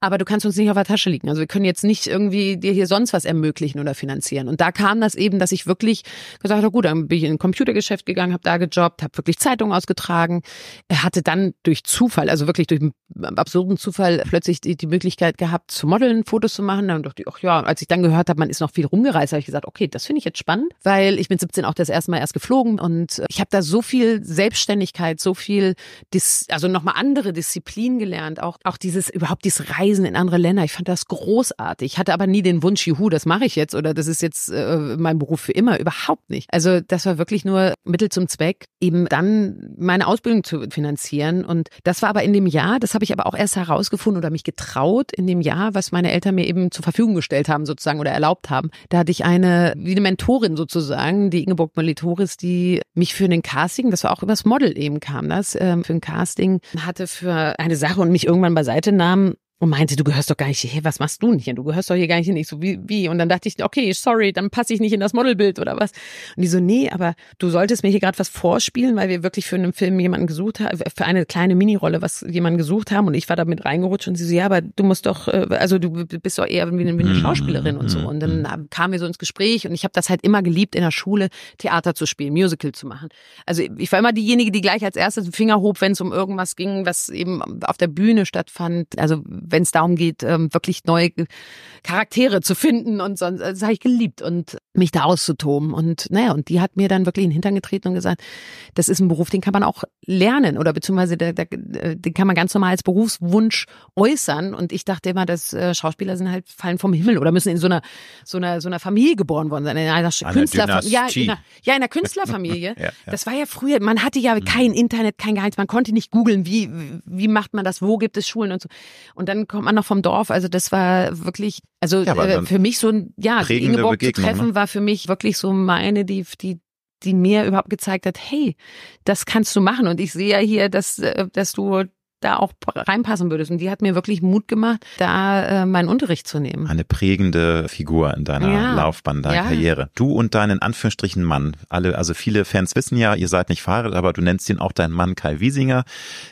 aber du kannst uns nicht auf der Tasche liegen. Also wir können jetzt nicht irgendwie dir hier sonst was ermöglichen oder finanzieren. Und da kam das eben, dass ich wirklich gesagt habe, gut, dann bin ich in ein Computergeschäft gegangen, habe da gejobbt, habe wirklich Zeitungen ausgetragen. Hatte dann durch Zufall, also wirklich durch einen absurden Zufall plötzlich die, die Möglichkeit gehabt, zu modeln, Fotos zu machen. Dann dachte ich, ach ja, als ich dann gehört habe, man ist noch viel rumgereist, habe ich gesagt, okay, das finde ich jetzt spannend, weil ich bin 17 auch das erste Mal erst geflogen und ich habe da so viel Selbstständigkeit, so viel, Dis also nochmal andere Disziplinen gelernt, auch, auch dieses, überhaupt dieses Reisen in andere Länder. Ich fand das großartig. Ich hatte aber nie den Wunsch, juhu, das mache ich jetzt oder das ist jetzt äh, mein Beruf für immer. Überhaupt nicht. Also das war wirklich nur Mittel zum Zweck, eben dann meine Ausbildung zu finanzieren. Und das war aber in dem Jahr, das habe ich aber auch erst herausgefunden oder mich getraut, in dem Jahr, was meine Eltern mir eben zur Verfügung gestellt haben, sozusagen, oder erlaubt haben. Da hatte ich eine, wie eine Mentorin sozusagen, die Ingeborg Melitoris, die mich für den Casting, das war auch übers Model eben kam das, ähm, für ein Casting, hatte für eine Sache und mich irgendwann beiseite nahm und meinte, du gehörst doch gar nicht hier, was machst du denn hier? Du gehörst doch hier gar nicht hin. Ich so, wie, wie? Und dann dachte ich, okay, sorry, dann passe ich nicht in das Modelbild oder was. Und die so, nee, aber du solltest mir hier gerade was vorspielen, weil wir wirklich für einen Film jemanden gesucht haben, für eine kleine Minirolle was jemanden gesucht haben und ich war da mit reingerutscht und sie so, ja, aber du musst doch, äh, also du bist doch eher wie eine, wie eine mhm, Schauspielerin und so. Mhm, und dann mhm. kamen wir so ins Gespräch und ich habe das halt immer geliebt, in der Schule Theater zu spielen, Musical zu machen. Also ich war immer diejenige, die gleich als erstes den Finger hob, wenn es um irgendwas ging, was eben auf der Bühne stattfand. Also wenn es darum geht, ähm, wirklich neue Charaktere zu finden und sonst, das habe ich geliebt und mich da auszutoben. Und naja, und die hat mir dann wirklich in den Hintern getreten und gesagt, das ist ein Beruf, den kann man auch lernen oder beziehungsweise der, der, den kann man ganz normal als Berufswunsch äußern. Und ich dachte immer, dass äh, Schauspieler sind halt fallen vom Himmel oder müssen in so einer so einer so einer Familie geboren worden sein, in einer Künstlerfamilie. Ja, in einer, ja, in einer Künstlerfamilie. ja, ja. Das war ja früher, man hatte ja mhm. kein Internet, kein Geheimnis, man konnte nicht googeln, wie wie macht man das, wo gibt es Schulen und so. Und dann kommt man noch vom Dorf, also das war wirklich, also ja, äh, für mich so ein, ja, Ingeborg zu treffen ne? war für mich wirklich so meine, die, die, die mir überhaupt gezeigt hat, hey, das kannst du machen. Und ich sehe ja hier, dass, äh, dass du da auch reinpassen würdest. Und die hat mir wirklich Mut gemacht, da äh, meinen Unterricht zu nehmen. Eine prägende Figur in deiner ja. Laufbahn, deiner ja. Karriere. Du und deinen Anführungsstrichen Mann. Alle, also viele Fans wissen ja, ihr seid nicht verheiratet, aber du nennst ihn auch deinen Mann Kai Wiesinger.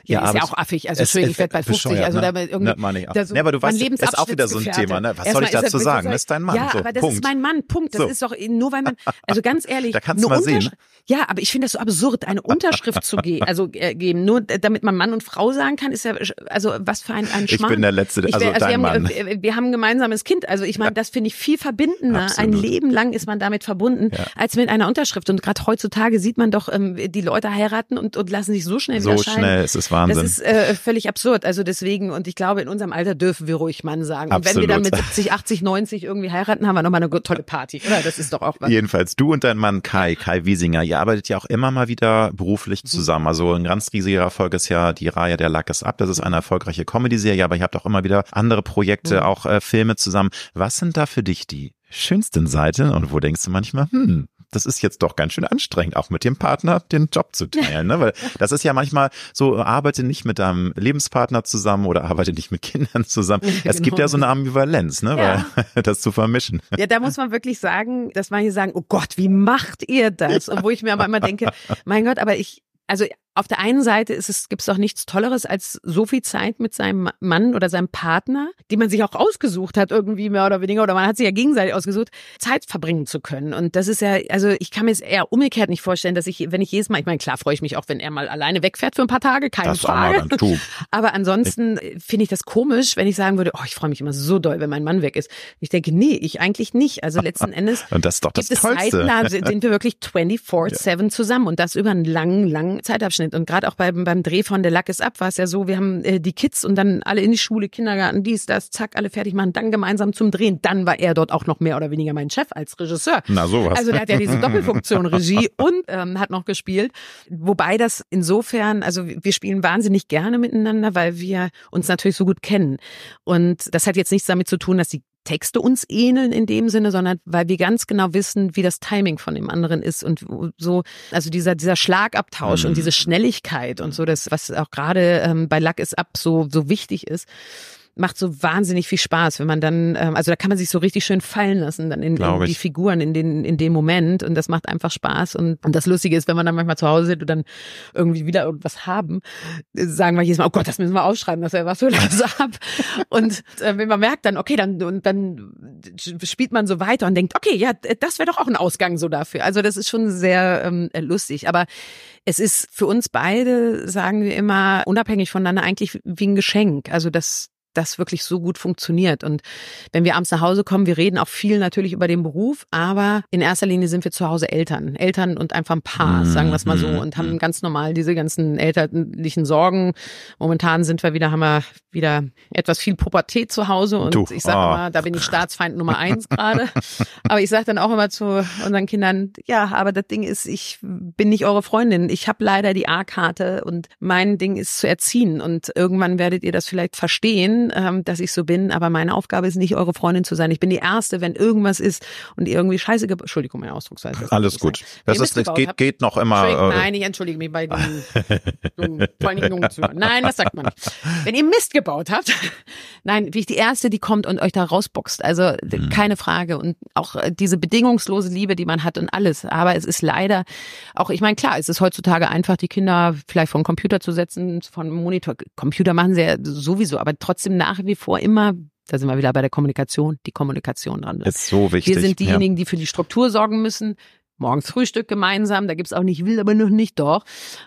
Ja, ist ja auch affig. Also Entschuldigung, ich werde bei 50. Also ne? da irgendwie, ne, da so, nee, aber du weißt, das ist auch wieder so ein Thema. Ne? Was soll ich dazu sagen? Das ist dein Mann. Ja, so, aber das Punkt. ist mein Mann. Punkt. Das so. ist doch nur, weil man, also ganz ehrlich. da kannst du mal sehen. Ja, aber ich finde das so absurd, eine Unterschrift zu geben, also äh, geben, nur damit man Mann und Frau sagen kann, ist ja, also was für ein, ein Schmarrn. Ich bin der Letzte, also, also dein wir, Mann. Haben, wir haben ein gemeinsames Kind, also ich meine, das finde ich viel verbindender. Absolut. Ein Leben lang ist man damit verbunden, ja. als mit einer Unterschrift. Und gerade heutzutage sieht man doch, ähm, die Leute heiraten und, und lassen sich so schnell so wieder scheiden. So schnell, es ist Wahnsinn. Das ist äh, völlig absurd. Also deswegen, und ich glaube, in unserem Alter dürfen wir ruhig Mann sagen. Absolut. Und wenn wir dann mit 70, 80, 90 irgendwie heiraten, haben wir nochmal eine tolle Party. Oder? Das ist doch auch was. Jedenfalls, du und dein Mann Kai, Kai Wiesinger, ihr arbeitet ja auch immer mal wieder beruflich mhm. zusammen. Also ein ganz riesiger Erfolg ist ja die Reihe Der Lack ist ab. Das ist eine erfolgreiche Comedy-Serie, aber ihr habt auch immer wieder andere Projekte, mhm. auch äh, Filme zusammen. Was sind da für dich die schönsten Seiten und wo denkst du manchmal, hm, das ist jetzt doch ganz schön anstrengend, auch mit dem Partner den Job zu teilen, ne? Weil das ist ja manchmal so, arbeite nicht mit deinem Lebenspartner zusammen oder arbeite nicht mit Kindern zusammen. Es gibt ja so eine Ambivalenz, ne? Ja. Weil das zu vermischen. Ja, da muss man wirklich sagen, dass manche sagen, oh Gott, wie macht ihr das? Und wo ich mir aber immer denke, mein Gott, aber ich, also auf der einen Seite ist es, gibt es doch nichts Tolleres als so viel Zeit mit seinem Mann oder seinem Partner, die man sich auch ausgesucht hat, irgendwie mehr oder weniger, oder man hat sich ja gegenseitig ausgesucht, Zeit verbringen zu können. Und das ist ja, also ich kann mir es eher umgekehrt nicht vorstellen, dass ich, wenn ich jedes Mal, ich meine, klar freue ich mich auch, wenn er mal alleine wegfährt für ein paar Tage, keine das Frage. Aber ansonsten finde ich das komisch, wenn ich sagen würde, oh, ich freue mich immer so doll, wenn mein Mann weg ist. Ich denke, nee, ich eigentlich nicht. Also letzten Endes und das ist doch das gibt es Zeiten, da sind wir wirklich 24-7 ja. zusammen und das über einen langen, langen Zeitabschnitt. Querschnitt. Und gerade auch beim, beim Dreh von Der Lack ist ab war es ja so, wir haben äh, die Kids und dann alle in die Schule, Kindergarten, dies, das, zack, alle fertig machen, dann gemeinsam zum Drehen. Dann war er dort auch noch mehr oder weniger mein Chef als Regisseur. Na sowas. Also der hat ja diese Doppelfunktion Regie und ähm, hat noch gespielt. Wobei das insofern, also wir spielen wahnsinnig gerne miteinander, weil wir uns natürlich so gut kennen. Und das hat jetzt nichts damit zu tun, dass die Texte uns ähneln in dem Sinne, sondern weil wir ganz genau wissen, wie das Timing von dem anderen ist und so, also dieser, dieser Schlagabtausch mhm. und diese Schnelligkeit und so, das, was auch gerade ähm, bei Luck is Up so, so wichtig ist. Macht so wahnsinnig viel Spaß, wenn man dann, ähm, also da kann man sich so richtig schön fallen lassen, dann in, in die Figuren in den in dem Moment und das macht einfach Spaß und, und das Lustige ist, wenn man dann manchmal zu Hause sind und dann irgendwie wieder irgendwas haben, sagen wir jedes Mal, oh Gott, das müssen wir aufschreiben, das wäre was für langsam und äh, wenn man merkt dann, okay, dann und dann spielt man so weiter und denkt, okay, ja, das wäre doch auch ein Ausgang so dafür. Also das ist schon sehr ähm, lustig, aber es ist für uns beide, sagen wir immer, unabhängig voneinander eigentlich wie ein Geschenk. Also das, das wirklich so gut funktioniert. Und wenn wir abends nach Hause kommen, wir reden auch viel natürlich über den Beruf, aber in erster Linie sind wir zu Hause Eltern. Eltern und einfach ein Paar, sagen wir es mal so, mhm. und haben ganz normal diese ganzen elterlichen Sorgen. Momentan sind wir wieder, haben wir wieder etwas viel Pubertät zu Hause und du, ich sage oh. immer, da bin ich Staatsfeind Nummer eins gerade. aber ich sage dann auch immer zu unseren Kindern, ja, aber das Ding ist, ich bin nicht eure Freundin. Ich habe leider die A-Karte und mein Ding ist zu erziehen und irgendwann werdet ihr das vielleicht verstehen ähm, dass ich so bin, aber meine Aufgabe ist nicht, eure Freundin zu sein. Ich bin die Erste, wenn irgendwas ist und ihr irgendwie scheiße gebaut, Entschuldigung, meine Ausdrucksweise. Alles gut. Das ist, es geht, geht noch immer. Äh, nein, ich entschuldige mich bei den jungen, vor allem jungen Zuhörern. Nein, das sagt man nicht. Wenn ihr Mist gebaut habt, nein, bin ich die Erste, die kommt und euch da rausboxt. Also mhm. keine Frage. Und auch äh, diese bedingungslose Liebe, die man hat und alles. Aber es ist leider auch, ich meine, klar, es ist heutzutage einfach, die Kinder vielleicht den Computer zu setzen, von Monitor. Computer machen sie ja sowieso, aber trotzdem nach wie vor immer da sind wir wieder bei der Kommunikation, die Kommunikation dran. Ist so wichtig. Wir sind diejenigen, ja. die für die Struktur sorgen müssen morgens Frühstück gemeinsam, da gibt's auch nicht, will aber noch nicht doch.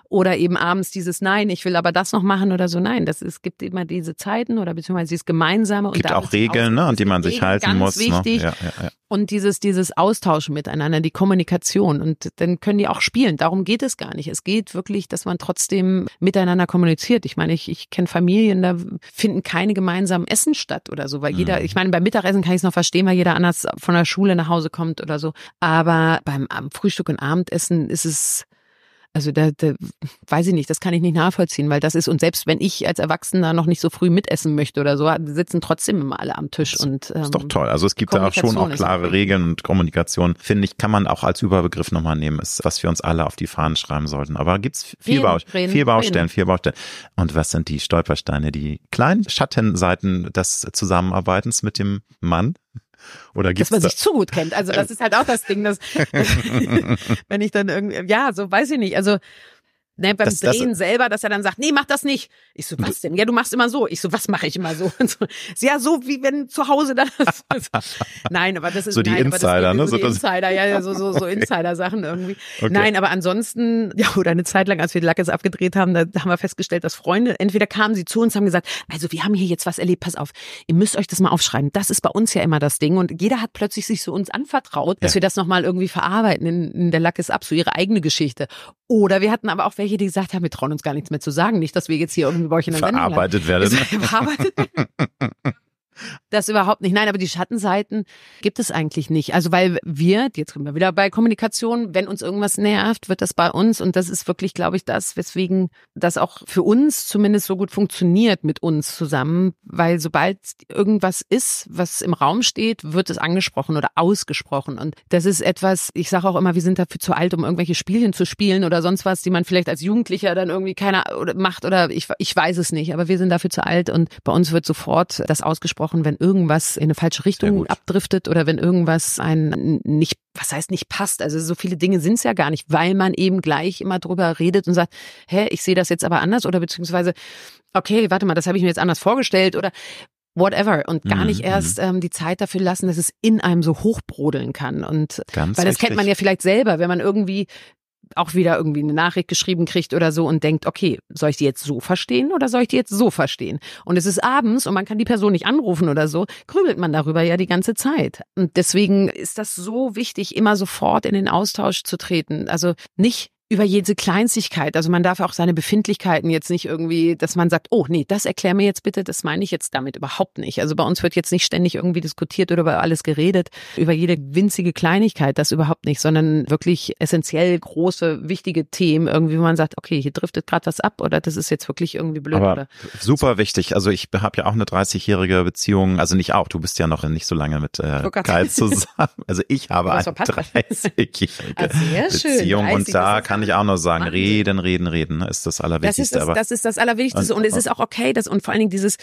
Oder eben abends dieses Nein, ich will aber das noch machen oder so. Nein, das, es gibt immer diese Zeiten oder beziehungsweise dieses Gemeinsame. Es gibt auch Regeln, ne, an die man sich Regeln, halten ganz muss. Ne? Wichtig. Ne? Ja, ja, ja. Und dieses, dieses Austauschen miteinander, die Kommunikation. Und dann können die auch spielen. Darum geht es gar nicht. Es geht wirklich, dass man trotzdem miteinander kommuniziert. Ich meine, ich, ich kenne Familien, da finden keine gemeinsamen Essen statt oder so, weil mhm. jeder, ich meine, beim Mittagessen kann ich es noch verstehen, weil jeder anders von der Schule nach Hause kommt oder so. Aber beim Frühstück und Abendessen ist es also da, da weiß ich nicht, das kann ich nicht nachvollziehen, weil das ist und selbst wenn ich als Erwachsener noch nicht so früh mitessen möchte oder so, sitzen trotzdem immer alle am Tisch das und ähm, ist doch ähm, toll. Also es gibt da auch schon auch klare Regeln und Kommunikation, finde ich, kann man auch als Überbegriff nochmal nehmen, ist, was wir uns alle auf die Fahnen schreiben sollten. Aber gibt's viel, reden, Bau, reden, viel Baustellen, viel Baustellen. Und was sind die Stolpersteine, die kleinen Schattenseiten des Zusammenarbeitens mit dem Mann? Oder gibt's dass man sich zu gut kennt. Also das ist halt auch das Ding, dass wenn ich dann irgendwie, ja, so weiß ich nicht. Also Ne, beim das, Drehen das, selber, dass er dann sagt, nee, mach das nicht. Ich so, was denn? Ja, du machst immer so. Ich so, was mache ich immer so? so? Ja, so wie wenn zu Hause das. nein, aber das ist so die nein, Insider, ne? So die Insider, ja, ja, so so, so Insider-Sachen irgendwie. Okay. Nein, aber ansonsten, ja, oder eine Zeit lang, als wir die Lackes abgedreht haben, da haben wir festgestellt, dass Freunde, entweder kamen sie zu uns, haben gesagt, also wir haben hier jetzt was erlebt, pass auf, ihr müsst euch das mal aufschreiben. Das ist bei uns ja immer das Ding und jeder hat plötzlich sich so uns anvertraut, dass ja. wir das nochmal irgendwie verarbeiten in, in der Lackes ab, so ihre eigene Geschichte. Oder wir hatten aber auch welche, die gesagt haben, wir trauen uns gar nichts mehr zu sagen. Nicht, dass wir jetzt hier irgendwie bei euch in der Verarbeitet werden. Verarbeitet werden. Das überhaupt nicht. Nein, aber die Schattenseiten gibt es eigentlich nicht. Also weil wir, jetzt sind wir wieder bei Kommunikation, wenn uns irgendwas nervt, wird das bei uns. Und das ist wirklich, glaube ich, das, weswegen das auch für uns zumindest so gut funktioniert mit uns zusammen, weil sobald irgendwas ist, was im Raum steht, wird es angesprochen oder ausgesprochen. Und das ist etwas, ich sage auch immer, wir sind dafür zu alt, um irgendwelche Spielchen zu spielen oder sonst was, die man vielleicht als Jugendlicher dann irgendwie keiner macht oder ich, ich weiß es nicht, aber wir sind dafür zu alt und bei uns wird sofort das ausgesprochen angesprochen, wenn irgendwas in eine falsche Richtung abdriftet oder wenn irgendwas ein nicht, was heißt nicht passt. Also so viele Dinge sind es ja gar nicht, weil man eben gleich immer drüber redet und sagt, hä, ich sehe das jetzt aber anders oder beziehungsweise, okay, warte mal, das habe ich mir jetzt anders vorgestellt oder whatever und gar nicht mhm, erst mhm. ähm, die Zeit dafür lassen, dass es in einem so hochbrodeln kann und Ganz weil das richtig. kennt man ja vielleicht selber, wenn man irgendwie auch wieder irgendwie eine Nachricht geschrieben kriegt oder so und denkt, okay, soll ich die jetzt so verstehen oder soll ich die jetzt so verstehen? Und es ist abends und man kann die Person nicht anrufen oder so, grübelt man darüber ja die ganze Zeit. Und deswegen ist das so wichtig, immer sofort in den Austausch zu treten. Also nicht über jede Kleinigkeit. Also man darf auch seine Befindlichkeiten jetzt nicht irgendwie, dass man sagt, oh nee, das erklär mir jetzt bitte, das meine ich jetzt damit überhaupt nicht. Also bei uns wird jetzt nicht ständig irgendwie diskutiert oder über alles geredet, über jede winzige Kleinigkeit, das überhaupt nicht, sondern wirklich essentiell große, wichtige Themen, irgendwie, wo man sagt, okay, hier driftet gerade was ab oder das ist jetzt wirklich irgendwie blöd. Aber oder super wichtig. Also ich habe ja auch eine 30-jährige Beziehung, also nicht auch, du bist ja noch nicht so lange mit äh, Kai zusammen. Also ich habe eine 30-jährige Beziehung und da kann kann ich auch nur sagen, Wahnsinn. reden, reden, reden ist das Allerwichtigste. Das ist das, aber das, ist das Allerwichtigste und, und es ist auch okay, dass, und vor allen Dingen dieses,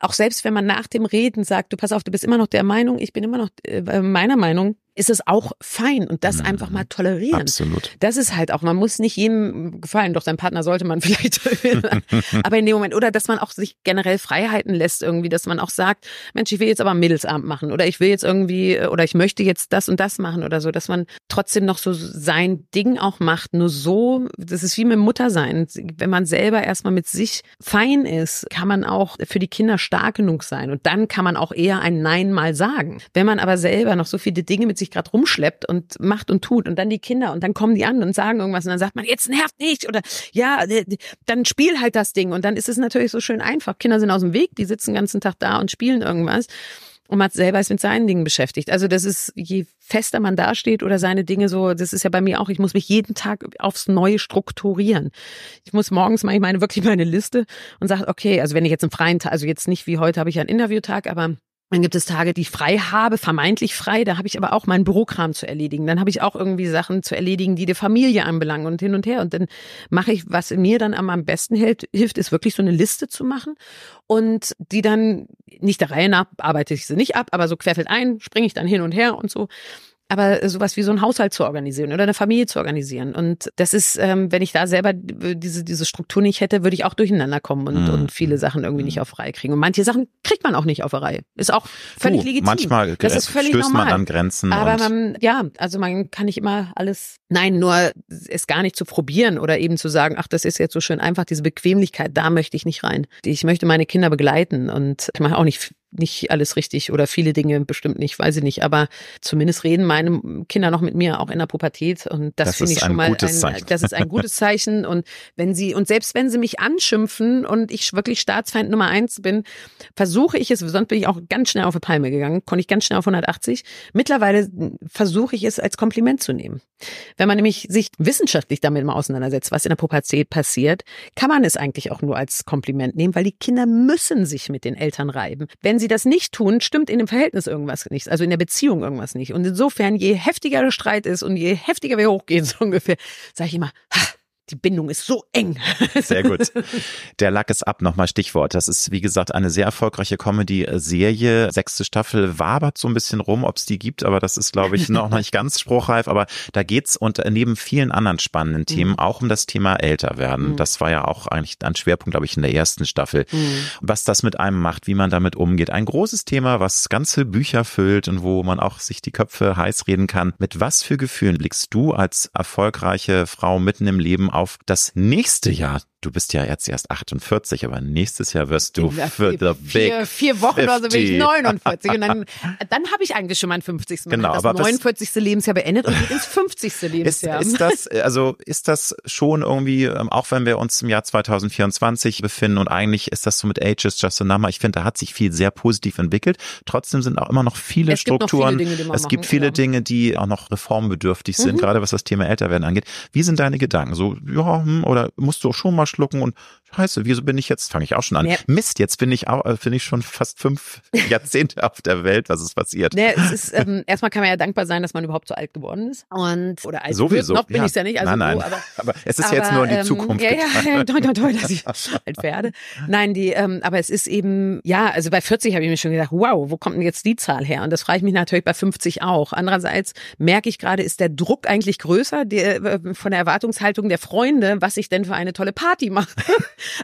auch selbst wenn man nach dem Reden sagt, du pass auf, du bist immer noch der Meinung, ich bin immer noch äh, meiner Meinung, ist es auch fein und das mhm. einfach mal tolerieren. Absolut. Das ist halt auch, man muss nicht jedem gefallen, doch sein Partner sollte man vielleicht, aber in dem Moment, oder dass man auch sich generell Freiheiten lässt irgendwie, dass man auch sagt, Mensch, ich will jetzt aber einen Mittelsabend machen oder ich will jetzt irgendwie, oder ich möchte jetzt das und das machen oder so, dass man trotzdem noch so sein Ding auch macht, nur so, das ist wie mit Mutter sein. Wenn man selber erstmal mit sich fein ist, kann man auch für die Kinder stark genug sein und dann kann man auch eher ein Nein mal sagen. Wenn man aber selber noch so viele Dinge mit sich sich gerade rumschleppt und macht und tut und dann die Kinder und dann kommen die an und sagen irgendwas und dann sagt man, jetzt nervt nicht oder ja, dann spiel halt das Ding und dann ist es natürlich so schön einfach. Kinder sind aus dem Weg, die sitzen den ganzen Tag da und spielen irgendwas und man selber ist mit seinen Dingen beschäftigt. Also das ist, je fester man dasteht oder seine Dinge so, das ist ja bei mir auch, ich muss mich jeden Tag aufs Neue strukturieren. Ich muss morgens mache ich meine wirklich meine Liste und sage, okay, also wenn ich jetzt einen freien Tag, also jetzt nicht wie heute habe ich einen Interviewtag, aber dann gibt es Tage, die ich frei habe, vermeintlich frei. Da habe ich aber auch meinen Bürokram zu erledigen. Dann habe ich auch irgendwie Sachen zu erledigen, die die Familie anbelangen und hin und her. Und dann mache ich, was mir dann am besten hilft, hilft, ist wirklich so eine Liste zu machen und die dann nicht der Reihe nach arbeite ich sie nicht ab, aber so querfeld ein, springe ich dann hin und her und so aber sowas wie so ein Haushalt zu organisieren oder eine Familie zu organisieren. Und das ist, ähm, wenn ich da selber diese, diese Struktur nicht hätte, würde ich auch durcheinander kommen und, mhm. und viele Sachen irgendwie nicht mhm. auf Reihe kriegen. Und manche Sachen kriegt man auch nicht auf Reihe. Ist auch völlig du, legitim. Manchmal das ist völlig stößt normal. man an Grenzen. Aber man, ja, also man kann nicht immer alles, nein, nur es gar nicht zu probieren oder eben zu sagen, ach, das ist jetzt so schön einfach, diese Bequemlichkeit, da möchte ich nicht rein. Ich möchte meine Kinder begleiten und ich mache auch nicht nicht alles richtig oder viele Dinge bestimmt nicht, weiß ich nicht. Aber zumindest reden meine Kinder noch mit mir auch in der Pubertät und das, das finde ich schon mal ein, das ist ein gutes Zeichen. Und wenn sie und selbst wenn sie mich anschimpfen und ich wirklich Staatsfeind Nummer eins bin, versuche ich es. Sonst bin ich auch ganz schnell auf die Palme gegangen, konnte ich ganz schnell auf 180. Mittlerweile versuche ich es als Kompliment zu nehmen. Wenn man nämlich sich wissenschaftlich damit mal auseinandersetzt, was in der Pubertät passiert, kann man es eigentlich auch nur als Kompliment nehmen, weil die Kinder müssen sich mit den Eltern reiben. Wenn sie das nicht tun, stimmt in dem Verhältnis irgendwas nicht, also in der Beziehung irgendwas nicht. Und insofern, je heftiger der Streit ist und je heftiger wir hochgehen, so ungefähr, sage ich immer, ha, die Bindung ist so eng. Sehr gut. Der Lack ist ab, nochmal Stichwort. Das ist, wie gesagt, eine sehr erfolgreiche Comedy-Serie. Sechste Staffel wabert so ein bisschen rum, ob es die gibt, aber das ist, glaube ich, noch nicht ganz spruchreif. Aber da geht's und neben vielen anderen spannenden mhm. Themen auch um das Thema Älterwerden. Mhm. Das war ja auch eigentlich ein Schwerpunkt, glaube ich, in der ersten Staffel. Mhm. Was das mit einem macht, wie man damit umgeht. Ein großes Thema, was ganze Bücher füllt und wo man auch sich die Köpfe heiß reden kann. Mit was für Gefühlen blickst du als erfolgreiche Frau mitten im Leben auf das nächste Jahr du bist ja jetzt erst 48, aber nächstes Jahr wirst du ja, für the vier, big Vier Wochen 50. oder so bin ich 49. Und dann, dann habe ich eigentlich schon mein 50. Man genau, das aber 49. Das, Lebensjahr beendet und geht ins 50. Lebensjahr. Ist, ist das, also ist das schon irgendwie, ähm, auch wenn wir uns im Jahr 2024 befinden und eigentlich ist das so mit Ages just a number, ich finde, da hat sich viel sehr positiv entwickelt. Trotzdem sind auch immer noch viele es Strukturen. Viele Dinge, es machen, gibt viele ja. Dinge, die auch noch reformbedürftig sind, mhm. gerade was das Thema Älterwerden angeht. Wie sind deine Gedanken? So, ja, hm, oder musst du auch schon mal schlucken und scheiße, wieso bin ich jetzt, fange ich auch schon an. Ja. Mist, jetzt bin ich auch, äh, bin ich schon fast fünf Jahrzehnte auf der Welt, was ist passiert? Nee, es ist, ähm, erstmal kann man ja dankbar sein, dass man überhaupt so alt geworden ist. Und, oder alt Sowieso. Wird. Noch bin ja. ich ja nicht. Also nein, nein. So, aber, aber, es ist aber, jetzt nur in die ähm, Zukunft. Ja, ja, ja, toll, toll, toll, dass ich alt werde. Nein, die, ähm, aber es ist eben, ja, also bei 40 habe ich mir schon gedacht, wow, wo kommt denn jetzt die Zahl her? Und das frage ich mich natürlich bei 50 auch. Andererseits merke ich gerade, ist der Druck eigentlich größer der, äh, von der Erwartungshaltung der Freunde, was ich denn für eine tolle Party mache.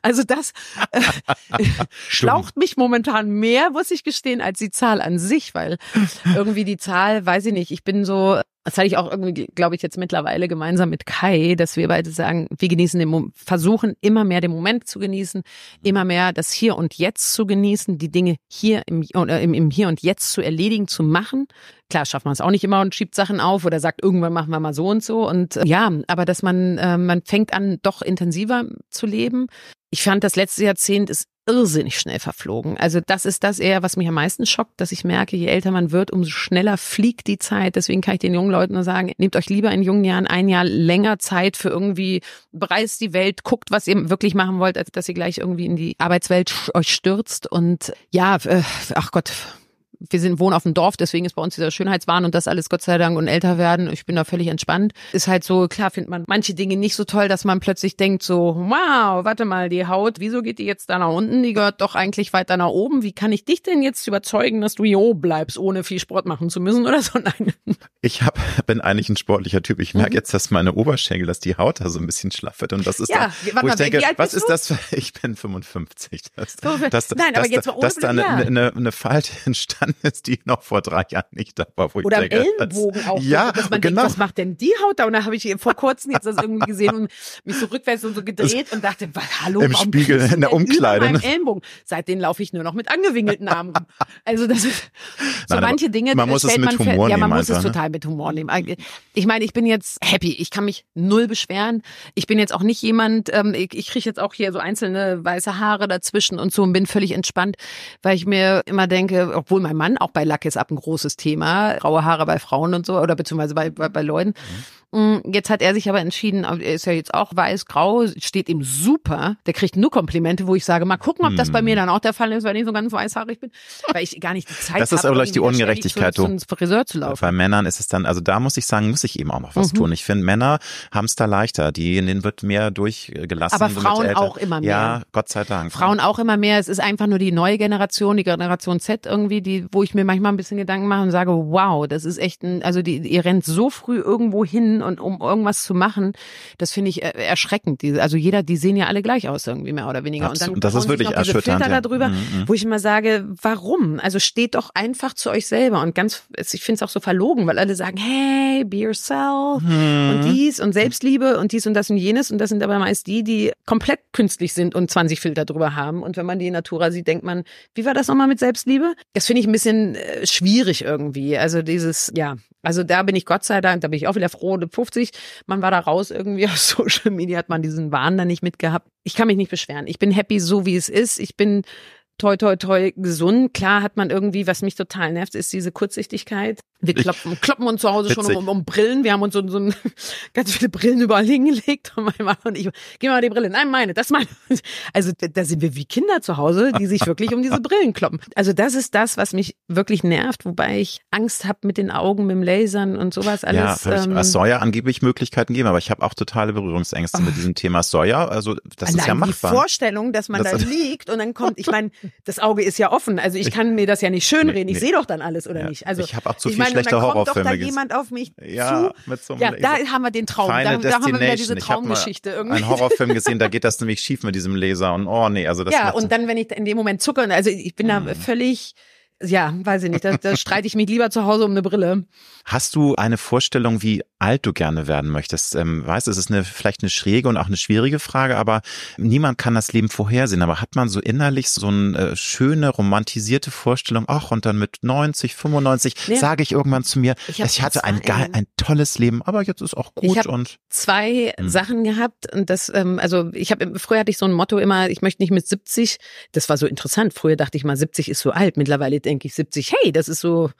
Also das äh, schlaucht mich momentan mehr, muss ich gestehen, als die Zahl an sich, weil irgendwie die Zahl, weiß ich nicht, ich bin so das hatte ich auch irgendwie, glaube ich, jetzt mittlerweile gemeinsam mit Kai, dass wir beide sagen, wir genießen den Moment, versuchen immer mehr den Moment zu genießen, immer mehr das Hier und Jetzt zu genießen, die Dinge hier im, im, im Hier und Jetzt zu erledigen, zu machen. Klar, schafft man es auch nicht immer und schiebt Sachen auf oder sagt, irgendwann machen wir mal so und so. Und äh, ja, aber dass man, äh, man fängt an, doch intensiver zu leben. Ich fand, das letzte Jahrzehnt ist irrsinnig schnell verflogen. Also das ist das eher, was mich am meisten schockt, dass ich merke, je älter man wird, umso schneller fliegt die Zeit. Deswegen kann ich den jungen Leuten nur sagen, nehmt euch lieber in jungen Jahren ein Jahr länger Zeit für irgendwie, bereist die Welt, guckt, was ihr wirklich machen wollt, als dass ihr gleich irgendwie in die Arbeitswelt euch stürzt. Und ja, äh, ach Gott, wir sind wohnen auf dem Dorf, deswegen ist bei uns dieser Schönheitswahn und das alles Gott sei Dank und älter werden. Ich bin da völlig entspannt. Ist halt so, klar findet man manche Dinge nicht so toll, dass man plötzlich denkt so, wow, warte mal, die Haut, wieso geht die jetzt da nach unten? Die gehört doch eigentlich weiter nach oben. Wie kann ich dich denn jetzt überzeugen, dass du hier oben bleibst, ohne viel Sport machen zu müssen oder so? Nein. Ich hab, bin eigentlich ein sportlicher Typ. Ich merke mhm. jetzt, dass meine Oberschenkel, dass die Haut da so ein bisschen schlaff wird. Und das ist ja, da, wo ich denke, was ist das? Für, ich bin 55. Das, das, Nein, aber jetzt mal dass da eine, eine, eine Falte entstanden ist, die noch vor drei Jahren nicht da war. Wo Oder ich denke, am Ellenbogen auch. Ja, dass man genau. Denkt, was macht denn die Haut da? Und da habe ich vor kurzem jetzt das irgendwie gesehen und mich so rückwärts und so gedreht das und dachte, hallo, im Spiegel in der Umkleide. Über Ellenbogen. Seitdem laufe ich nur noch mit angewinkelten Armen. Also das ist so Nein, manche Dinge. Man muss es mit Humor nehmen. Ja, man muss es ne? total mit Humor nehmen. Ich meine, ich bin jetzt happy. Ich kann mich null beschweren. Ich bin jetzt auch nicht jemand, ähm, ich, ich kriege jetzt auch hier so einzelne weiße Haare dazwischen und so und bin völlig entspannt, weil ich mir immer denke, obwohl mein Mann auch bei Lack ist ab ein großes Thema, graue Haare bei Frauen und so oder beziehungsweise bei, bei, bei Leuten. Mhm. Mm, jetzt hat er sich aber entschieden, er ist ja jetzt auch weiß-grau, steht ihm super. Der kriegt nur Komplimente, wo ich sage, mal gucken, ob das bei mir hm. dann auch der Fall ist, wenn ich so ganz weißhaarig bin. Weil ich gar nicht die Zeit habe. Das ist aber, glaube ich, die Ungerechtigkeit. Zu, zu Friseur zu laufen. Bei Männern ist es dann, also da muss ich sagen, muss ich eben auch noch was mhm. tun. Ich finde, Männer haben es da leichter. Die, denen wird mehr durchgelassen. Aber Frauen auch immer mehr. Ja, Gott sei Dank. Frauen auch immer mehr. Es ist einfach nur die neue Generation, die Generation Z irgendwie, die, wo ich mir manchmal ein bisschen Gedanken mache und sage, wow, das ist echt ein, also die, ihr rennt so früh irgendwo hin und um irgendwas zu machen, das finde ich äh, erschreckend. also jeder, die sehen ja alle gleich aus irgendwie mehr oder weniger. Absolut. Und dann das ist wirklich erschütternd. Filter ja. darüber, mhm, mhm. wo ich immer sage, warum? Also steht doch einfach zu euch selber und ganz, ich finde es auch so verlogen, weil alle sagen, hey, be yourself mhm. und dies und Selbstliebe und dies und das und jenes und das sind aber meist die, die komplett künstlich sind und 20 Filter drüber haben und wenn man die Natura sieht, denkt man, wie war das nochmal mit Selbstliebe? Das finde ich ein bisschen äh, schwierig irgendwie. Also dieses, ja, also da bin ich Gott sei Dank, da bin ich auch wieder froh, 50 man war da raus irgendwie auf Social Media, hat man diesen Wahn da nicht mitgehabt. Ich kann mich nicht beschweren. Ich bin happy so, wie es ist. Ich bin toi, toi, toi gesund. Klar hat man irgendwie, was mich total nervt, ist diese Kurzsichtigkeit. Wir kloppen, kloppen uns zu Hause Witzig. schon um, um, Brillen. Wir haben uns so, so ein, ganz viele Brillen überall hingelegt. Und mein Mann und ich, gib mal die Brille. Nein, meine, das meine. Also da sind wir wie Kinder zu Hause, die sich wirklich um diese Brillen kloppen. Also das ist das, was mich wirklich nervt, wobei ich Angst habe mit den Augen, mit dem Lasern und sowas alles. Ja, ähm, es soll ja angeblich Möglichkeiten geben, aber ich habe auch totale Berührungsängste oh. mit diesem Thema. Es soll ja, also das Allein ist ja machbar. Die Vorstellung, dass man das da liegt und dann kommt, ich meine, das Auge ist ja offen. Also ich, ich kann mir das ja nicht schönreden. Nee, ich sehe doch dann alles, oder ja, nicht? Also ich habe auch zu viel meine, schlechte Horrorfilme kommt doch da jemand auf mich ja, zu. Mit so einem ja, da haben wir den Traum. Da, da, haben wir wieder diese Traumgeschichte irgendwie. Einen Horrorfilm gesehen, da geht das nämlich schief mit diesem Laser und oh nee, also das Ja, und dann, wenn ich in dem Moment zucke, also ich bin da mm. völlig ja, weiß ich nicht. Da, da streite ich mich lieber zu Hause um eine Brille. Hast du eine Vorstellung, wie alt du gerne werden möchtest? Ähm, weißt, es ist eine vielleicht eine schräge und auch eine schwierige Frage, aber niemand kann das Leben vorhersehen. Aber hat man so innerlich so eine äh, schöne romantisierte Vorstellung? Ach, und dann mit 90, 95 nee. sage ich irgendwann zu mir, ich, ich hatte ein, geil, ein tolles Leben, aber jetzt ist auch gut ich und zwei hm. Sachen gehabt und das, ähm, also ich habe früher hatte ich so ein Motto immer, ich möchte nicht mit 70. Das war so interessant. Früher dachte ich mal, 70 ist so alt. Mittlerweile denke ich 70, hey, das ist so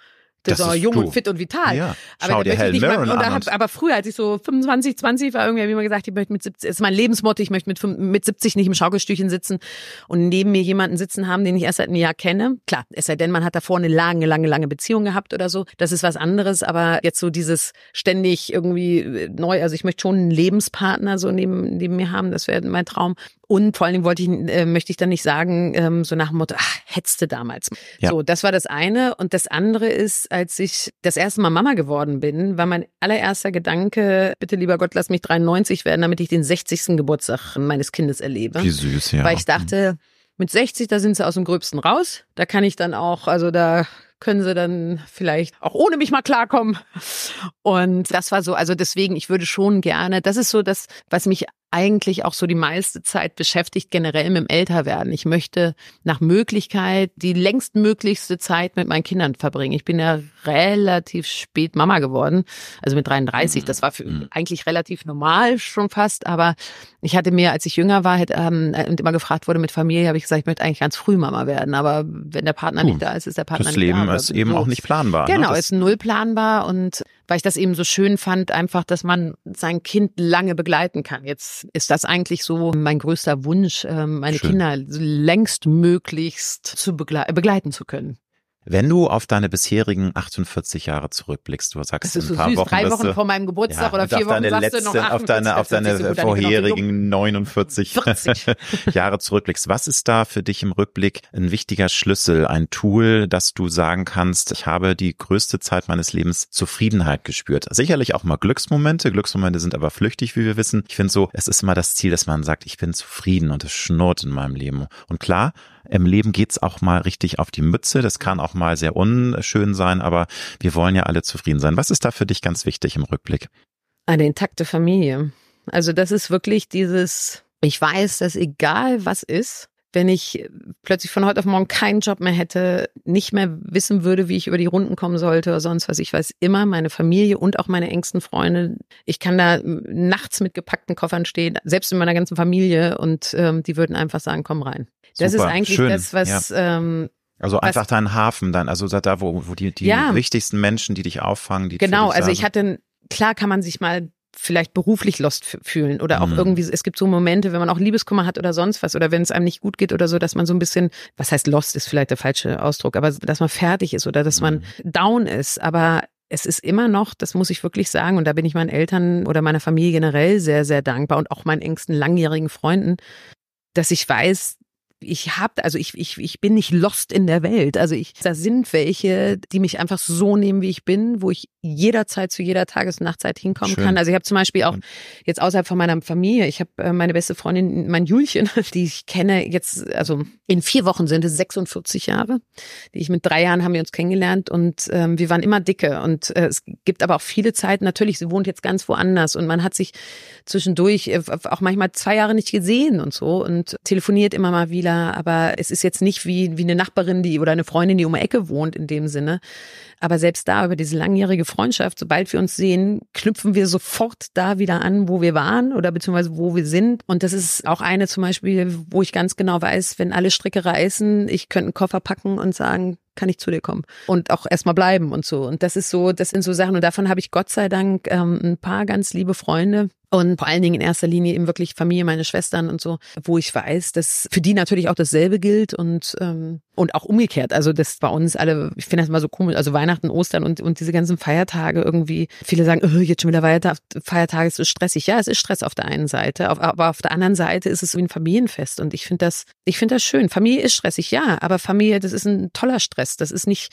das, das ist jung und fit und vital. Ja. Aber Schau dir Helen Mirren an. Hab, aber früher, als ich so 25, 20 war, irgendwie habe ich immer gesagt, ich möchte mit 70, das ist mein Lebensmotto, ich möchte mit, mit 70 nicht im Schaukelstühlchen sitzen und neben mir jemanden sitzen haben, den ich erst seit einem Jahr kenne. Klar, es sei denn, man hat davor eine lange, lange, lange Beziehung gehabt oder so. Das ist was anderes, aber jetzt so dieses ständig irgendwie neu, also ich möchte schon einen Lebenspartner so neben, neben mir haben, das wäre mein Traum. Und vor allen Dingen wollte ich, äh, möchte ich dann nicht sagen, ähm, so nach dem Motto, ach, hetzte damals. Ja. So, das war das eine. Und das andere ist, als ich das erste Mal Mama geworden bin, war mein allererster Gedanke, bitte lieber Gott, lass mich 93 werden, damit ich den 60. Geburtstag meines Kindes erlebe. Wie süß, ja. Weil ich dachte, mit 60, da sind sie aus dem Gröbsten raus. Da kann ich dann auch, also da können sie dann vielleicht auch ohne mich mal klarkommen. Und das war so, also deswegen, ich würde schon gerne, das ist so das, was mich eigentlich auch so die meiste Zeit beschäftigt, generell mit dem Älterwerden. Ich möchte nach Möglichkeit die längstmöglichste Zeit mit meinen Kindern verbringen. Ich bin ja relativ spät Mama geworden, also mit 33. Mhm. Das war für mhm. eigentlich relativ normal schon fast, aber ich hatte mir, als ich jünger war hätte, ähm, und immer gefragt wurde mit Familie, habe ich gesagt, ich möchte eigentlich ganz früh Mama werden. Aber wenn der Partner uh, nicht da ist, ist der Partner nicht Leben da. Das Leben ist eben auch nicht planbar. Ne? Genau, ne? ist null planbar und weil ich das eben so schön fand, einfach, dass man sein Kind lange begleiten kann. Jetzt ist das eigentlich so mein größter Wunsch, ähm, meine schön. Kinder längst möglichst zu begle begleiten zu können. Wenn du auf deine bisherigen 48 Jahre zurückblickst, du sagst das ist ein so paar süß, Wochen, drei Wochen du, vor meinem Geburtstag ja, oder vier Wochen sagst letzte, du noch 48, auf deine, auf so deine jung. vorherigen 49 40. Jahre zurückblickst. Was ist da für dich im Rückblick ein wichtiger Schlüssel, ein Tool, dass du sagen kannst, ich habe die größte Zeit meines Lebens Zufriedenheit gespürt? Sicherlich auch mal Glücksmomente. Glücksmomente sind aber flüchtig, wie wir wissen. Ich finde so, es ist immer das Ziel, dass man sagt, ich bin zufrieden und es schnurrt in meinem Leben. Und klar, im Leben geht's auch mal richtig auf die Mütze. Das kann auch mal sehr unschön sein, aber wir wollen ja alle zufrieden sein. Was ist da für dich ganz wichtig im Rückblick? Eine intakte Familie. Also das ist wirklich dieses, ich weiß, dass egal was ist, wenn ich plötzlich von heute auf morgen keinen Job mehr hätte, nicht mehr wissen würde, wie ich über die Runden kommen sollte oder sonst was. Ich weiß immer, meine Familie und auch meine engsten Freunde, ich kann da nachts mit gepackten Koffern stehen, selbst in meiner ganzen Familie und ähm, die würden einfach sagen, komm rein. Das Super, ist eigentlich schön, das, was ja. ähm, Also Was- einfach dein Hafen dann, also da, wo, wo die, die Ja. wichtigsten Menschen, die dich auffangen, die Genau, also ich hatte, klar kann man sich mal vielleicht beruflich lost fühlen oder auch Mhm. irgendwie, es gibt so Momente, wenn man auch Liebeskummer hat oder sonst was oder wenn es einem nicht gut geht oder so, dass man so ein bisschen, was heißt lost ist vielleicht der falsche Ausdruck, aber dass man fertig ist oder dass man Mhm. down ist, aber es ist immer noch, das muss ich wirklich sagen, und da bin ich meinen Eltern oder meiner Familie generell sehr, sehr dankbar und auch meinen engsten langjährigen Freunden, dass ich weiß, ich habe, also ich, ich, ich bin nicht lost in der Welt. Also ich, da sind welche, die mich einfach so nehmen, wie ich bin, wo ich jederzeit zu jeder Tages- und Nachtzeit hinkommen Schön. kann. Also ich habe zum Beispiel auch jetzt außerhalb von meiner Familie, ich habe äh, meine beste Freundin, mein Julchen, die ich kenne jetzt, also in vier Wochen sind es 46 Jahre, die ich mit drei Jahren haben wir uns kennengelernt und ähm, wir waren immer dicke und äh, es gibt aber auch viele Zeiten, natürlich, sie wohnt jetzt ganz woanders und man hat sich zwischendurch äh, auch manchmal zwei Jahre nicht gesehen und so und telefoniert immer mal wieder, aber es ist jetzt nicht wie, wie eine Nachbarin, die oder eine Freundin, die um die Ecke wohnt in dem Sinne. Aber selbst da über diese langjährige Freundschaft, sobald wir uns sehen, knüpfen wir sofort da wieder an, wo wir waren oder beziehungsweise wo wir sind. Und das ist auch eine zum Beispiel, wo ich ganz genau weiß, wenn alle Stricke reißen, ich könnte einen Koffer packen und sagen, kann ich zu dir kommen und auch erstmal bleiben und so. Und das ist so, das sind so Sachen und davon habe ich Gott sei Dank ähm, ein paar ganz liebe Freunde und vor allen Dingen in erster Linie eben wirklich Familie, meine Schwestern und so, wo ich weiß, dass für die natürlich auch dasselbe gilt und ähm, und auch umgekehrt. Also das bei uns alle, ich finde das mal so komisch, also Weihnachten, Ostern und und diese ganzen Feiertage irgendwie. Viele sagen, oh, jetzt schon wieder Feiertag, Feiertage ist so stressig. Ja, es ist Stress auf der einen Seite, auf, aber auf der anderen Seite ist es wie ein Familienfest und ich finde das, ich finde das schön. Familie ist stressig, ja, aber Familie, das ist ein toller Stress. Das ist nicht,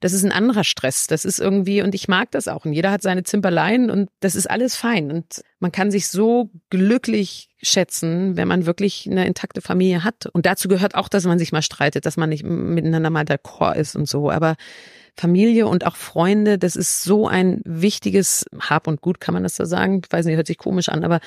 das ist ein anderer Stress. Das ist irgendwie und ich mag das auch und jeder hat seine Zimperlein und das ist alles fein und man kann sich so glücklich schätzen, wenn man wirklich eine intakte Familie hat. Und dazu gehört auch, dass man sich mal streitet, dass man nicht miteinander mal d'accord ist und so. Aber Familie und auch Freunde, das ist so ein wichtiges Hab und Gut, kann man das so sagen? Ich weiß nicht, hört sich komisch an, aber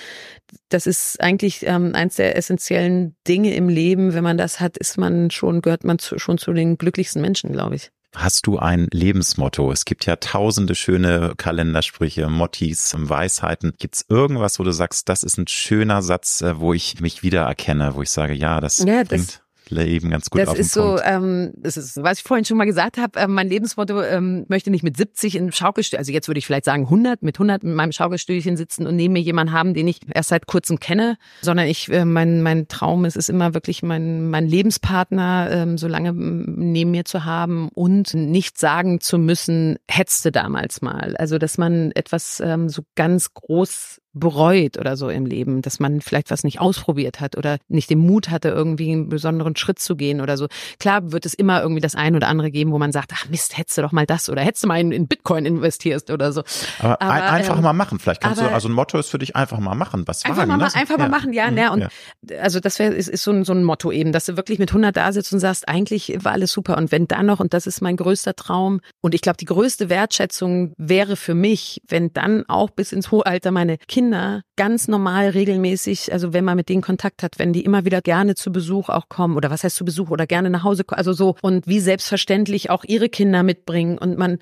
das ist eigentlich ähm, eins der essentiellen Dinge im Leben. Wenn man das hat, ist man schon, gehört man zu, schon zu den glücklichsten Menschen, glaube ich. Hast du ein Lebensmotto? Es gibt ja tausende schöne Kalendersprüche, Mottis, Weisheiten. Gibt es irgendwas, wo du sagst, das ist ein schöner Satz, äh, wo ich mich wiedererkenne, wo ich sage, ja, das Ja, das- bringt Leben ganz gut das auf ist den so, Punkt. ähm, das ist, was ich vorhin schon mal gesagt habe, ähm, mein Lebensmotto ähm, möchte nicht mit 70 in Schaukelstuhl, also jetzt würde ich vielleicht sagen 100, mit 100 in meinem Schaukelstühlchen sitzen und neben mir jemanden haben, den ich erst seit kurzem kenne, sondern ich, äh, mein, mein Traum ist es immer wirklich mein, mein Lebenspartner ähm, so lange neben mir zu haben und nicht sagen zu müssen, hetzte damals mal. Also, dass man etwas ähm, so ganz groß bereut oder so im Leben, dass man vielleicht was nicht ausprobiert hat oder nicht den Mut hatte, irgendwie einen besonderen Schritt zu gehen oder so. Klar wird es immer irgendwie das ein oder andere geben, wo man sagt, ach Mist, hättest du doch mal das oder hättest du mal in, in Bitcoin investierst oder so. Aber, aber, ein, einfach ähm, mal machen. Vielleicht kannst du, aber- also ein Motto ist für dich einfach mal machen. Was Einfach wagen, mal, ne? einfach mal machen, ja, Mhm, ne? Und ja. also das wäre ist, ist so ein, so ein Motto eben, dass du wirklich mit 100 da sitzt und sagst, eigentlich war alles super. Und wenn dann noch, und das ist mein größter Traum, und ich glaube, die größte Wertschätzung wäre für mich, wenn dann auch bis ins hohe Alter meine Kinder ganz normal regelmäßig, also wenn man mit denen Kontakt hat, wenn die immer wieder gerne zu Besuch auch kommen oder was heißt zu Besuch oder gerne nach Hause also so und wie selbstverständlich auch ihre Kinder mitbringen und man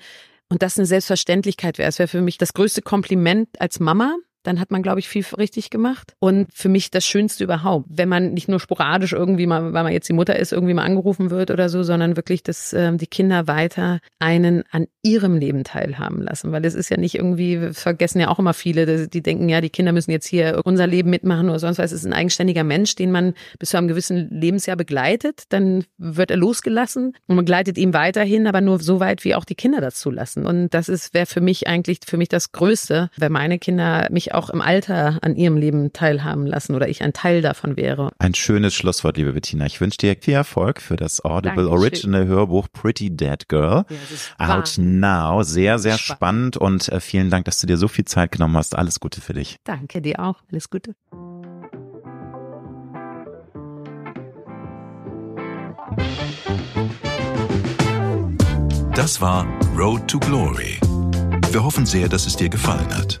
und das eine Selbstverständlichkeit wäre. Es wäre für mich das größte Kompliment als Mama, dann hat man, glaube ich, viel richtig gemacht. Und für mich das Schönste überhaupt, wenn man nicht nur sporadisch irgendwie mal, weil man jetzt die Mutter ist, irgendwie mal angerufen wird oder so, sondern wirklich, dass ähm, die Kinder weiter einen an ihrem Leben teilhaben lassen. Weil es ist ja nicht irgendwie, vergessen ja auch immer viele, die denken, ja, die Kinder müssen jetzt hier unser Leben mitmachen oder sonst was. Es ist ein eigenständiger Mensch, den man bis zu einem gewissen Lebensjahr begleitet. Dann wird er losgelassen und man begleitet ihn weiterhin, aber nur so weit, wie auch die Kinder das zulassen. Und das ist, wäre für mich eigentlich, für mich das Größte, wenn meine Kinder mich auch im Alter an ihrem Leben teilhaben lassen oder ich ein Teil davon wäre. Ein schönes Schlusswort, liebe Bettina. Ich wünsche dir viel Erfolg für das Audible Dankeschön. Original Hörbuch Pretty Dead Girl. Ja, Out now. Sehr, sehr spannend. spannend und äh, vielen Dank, dass du dir so viel Zeit genommen hast. Alles Gute für dich. Danke dir auch. Alles Gute. Das war Road to Glory. Wir hoffen sehr, dass es dir gefallen hat.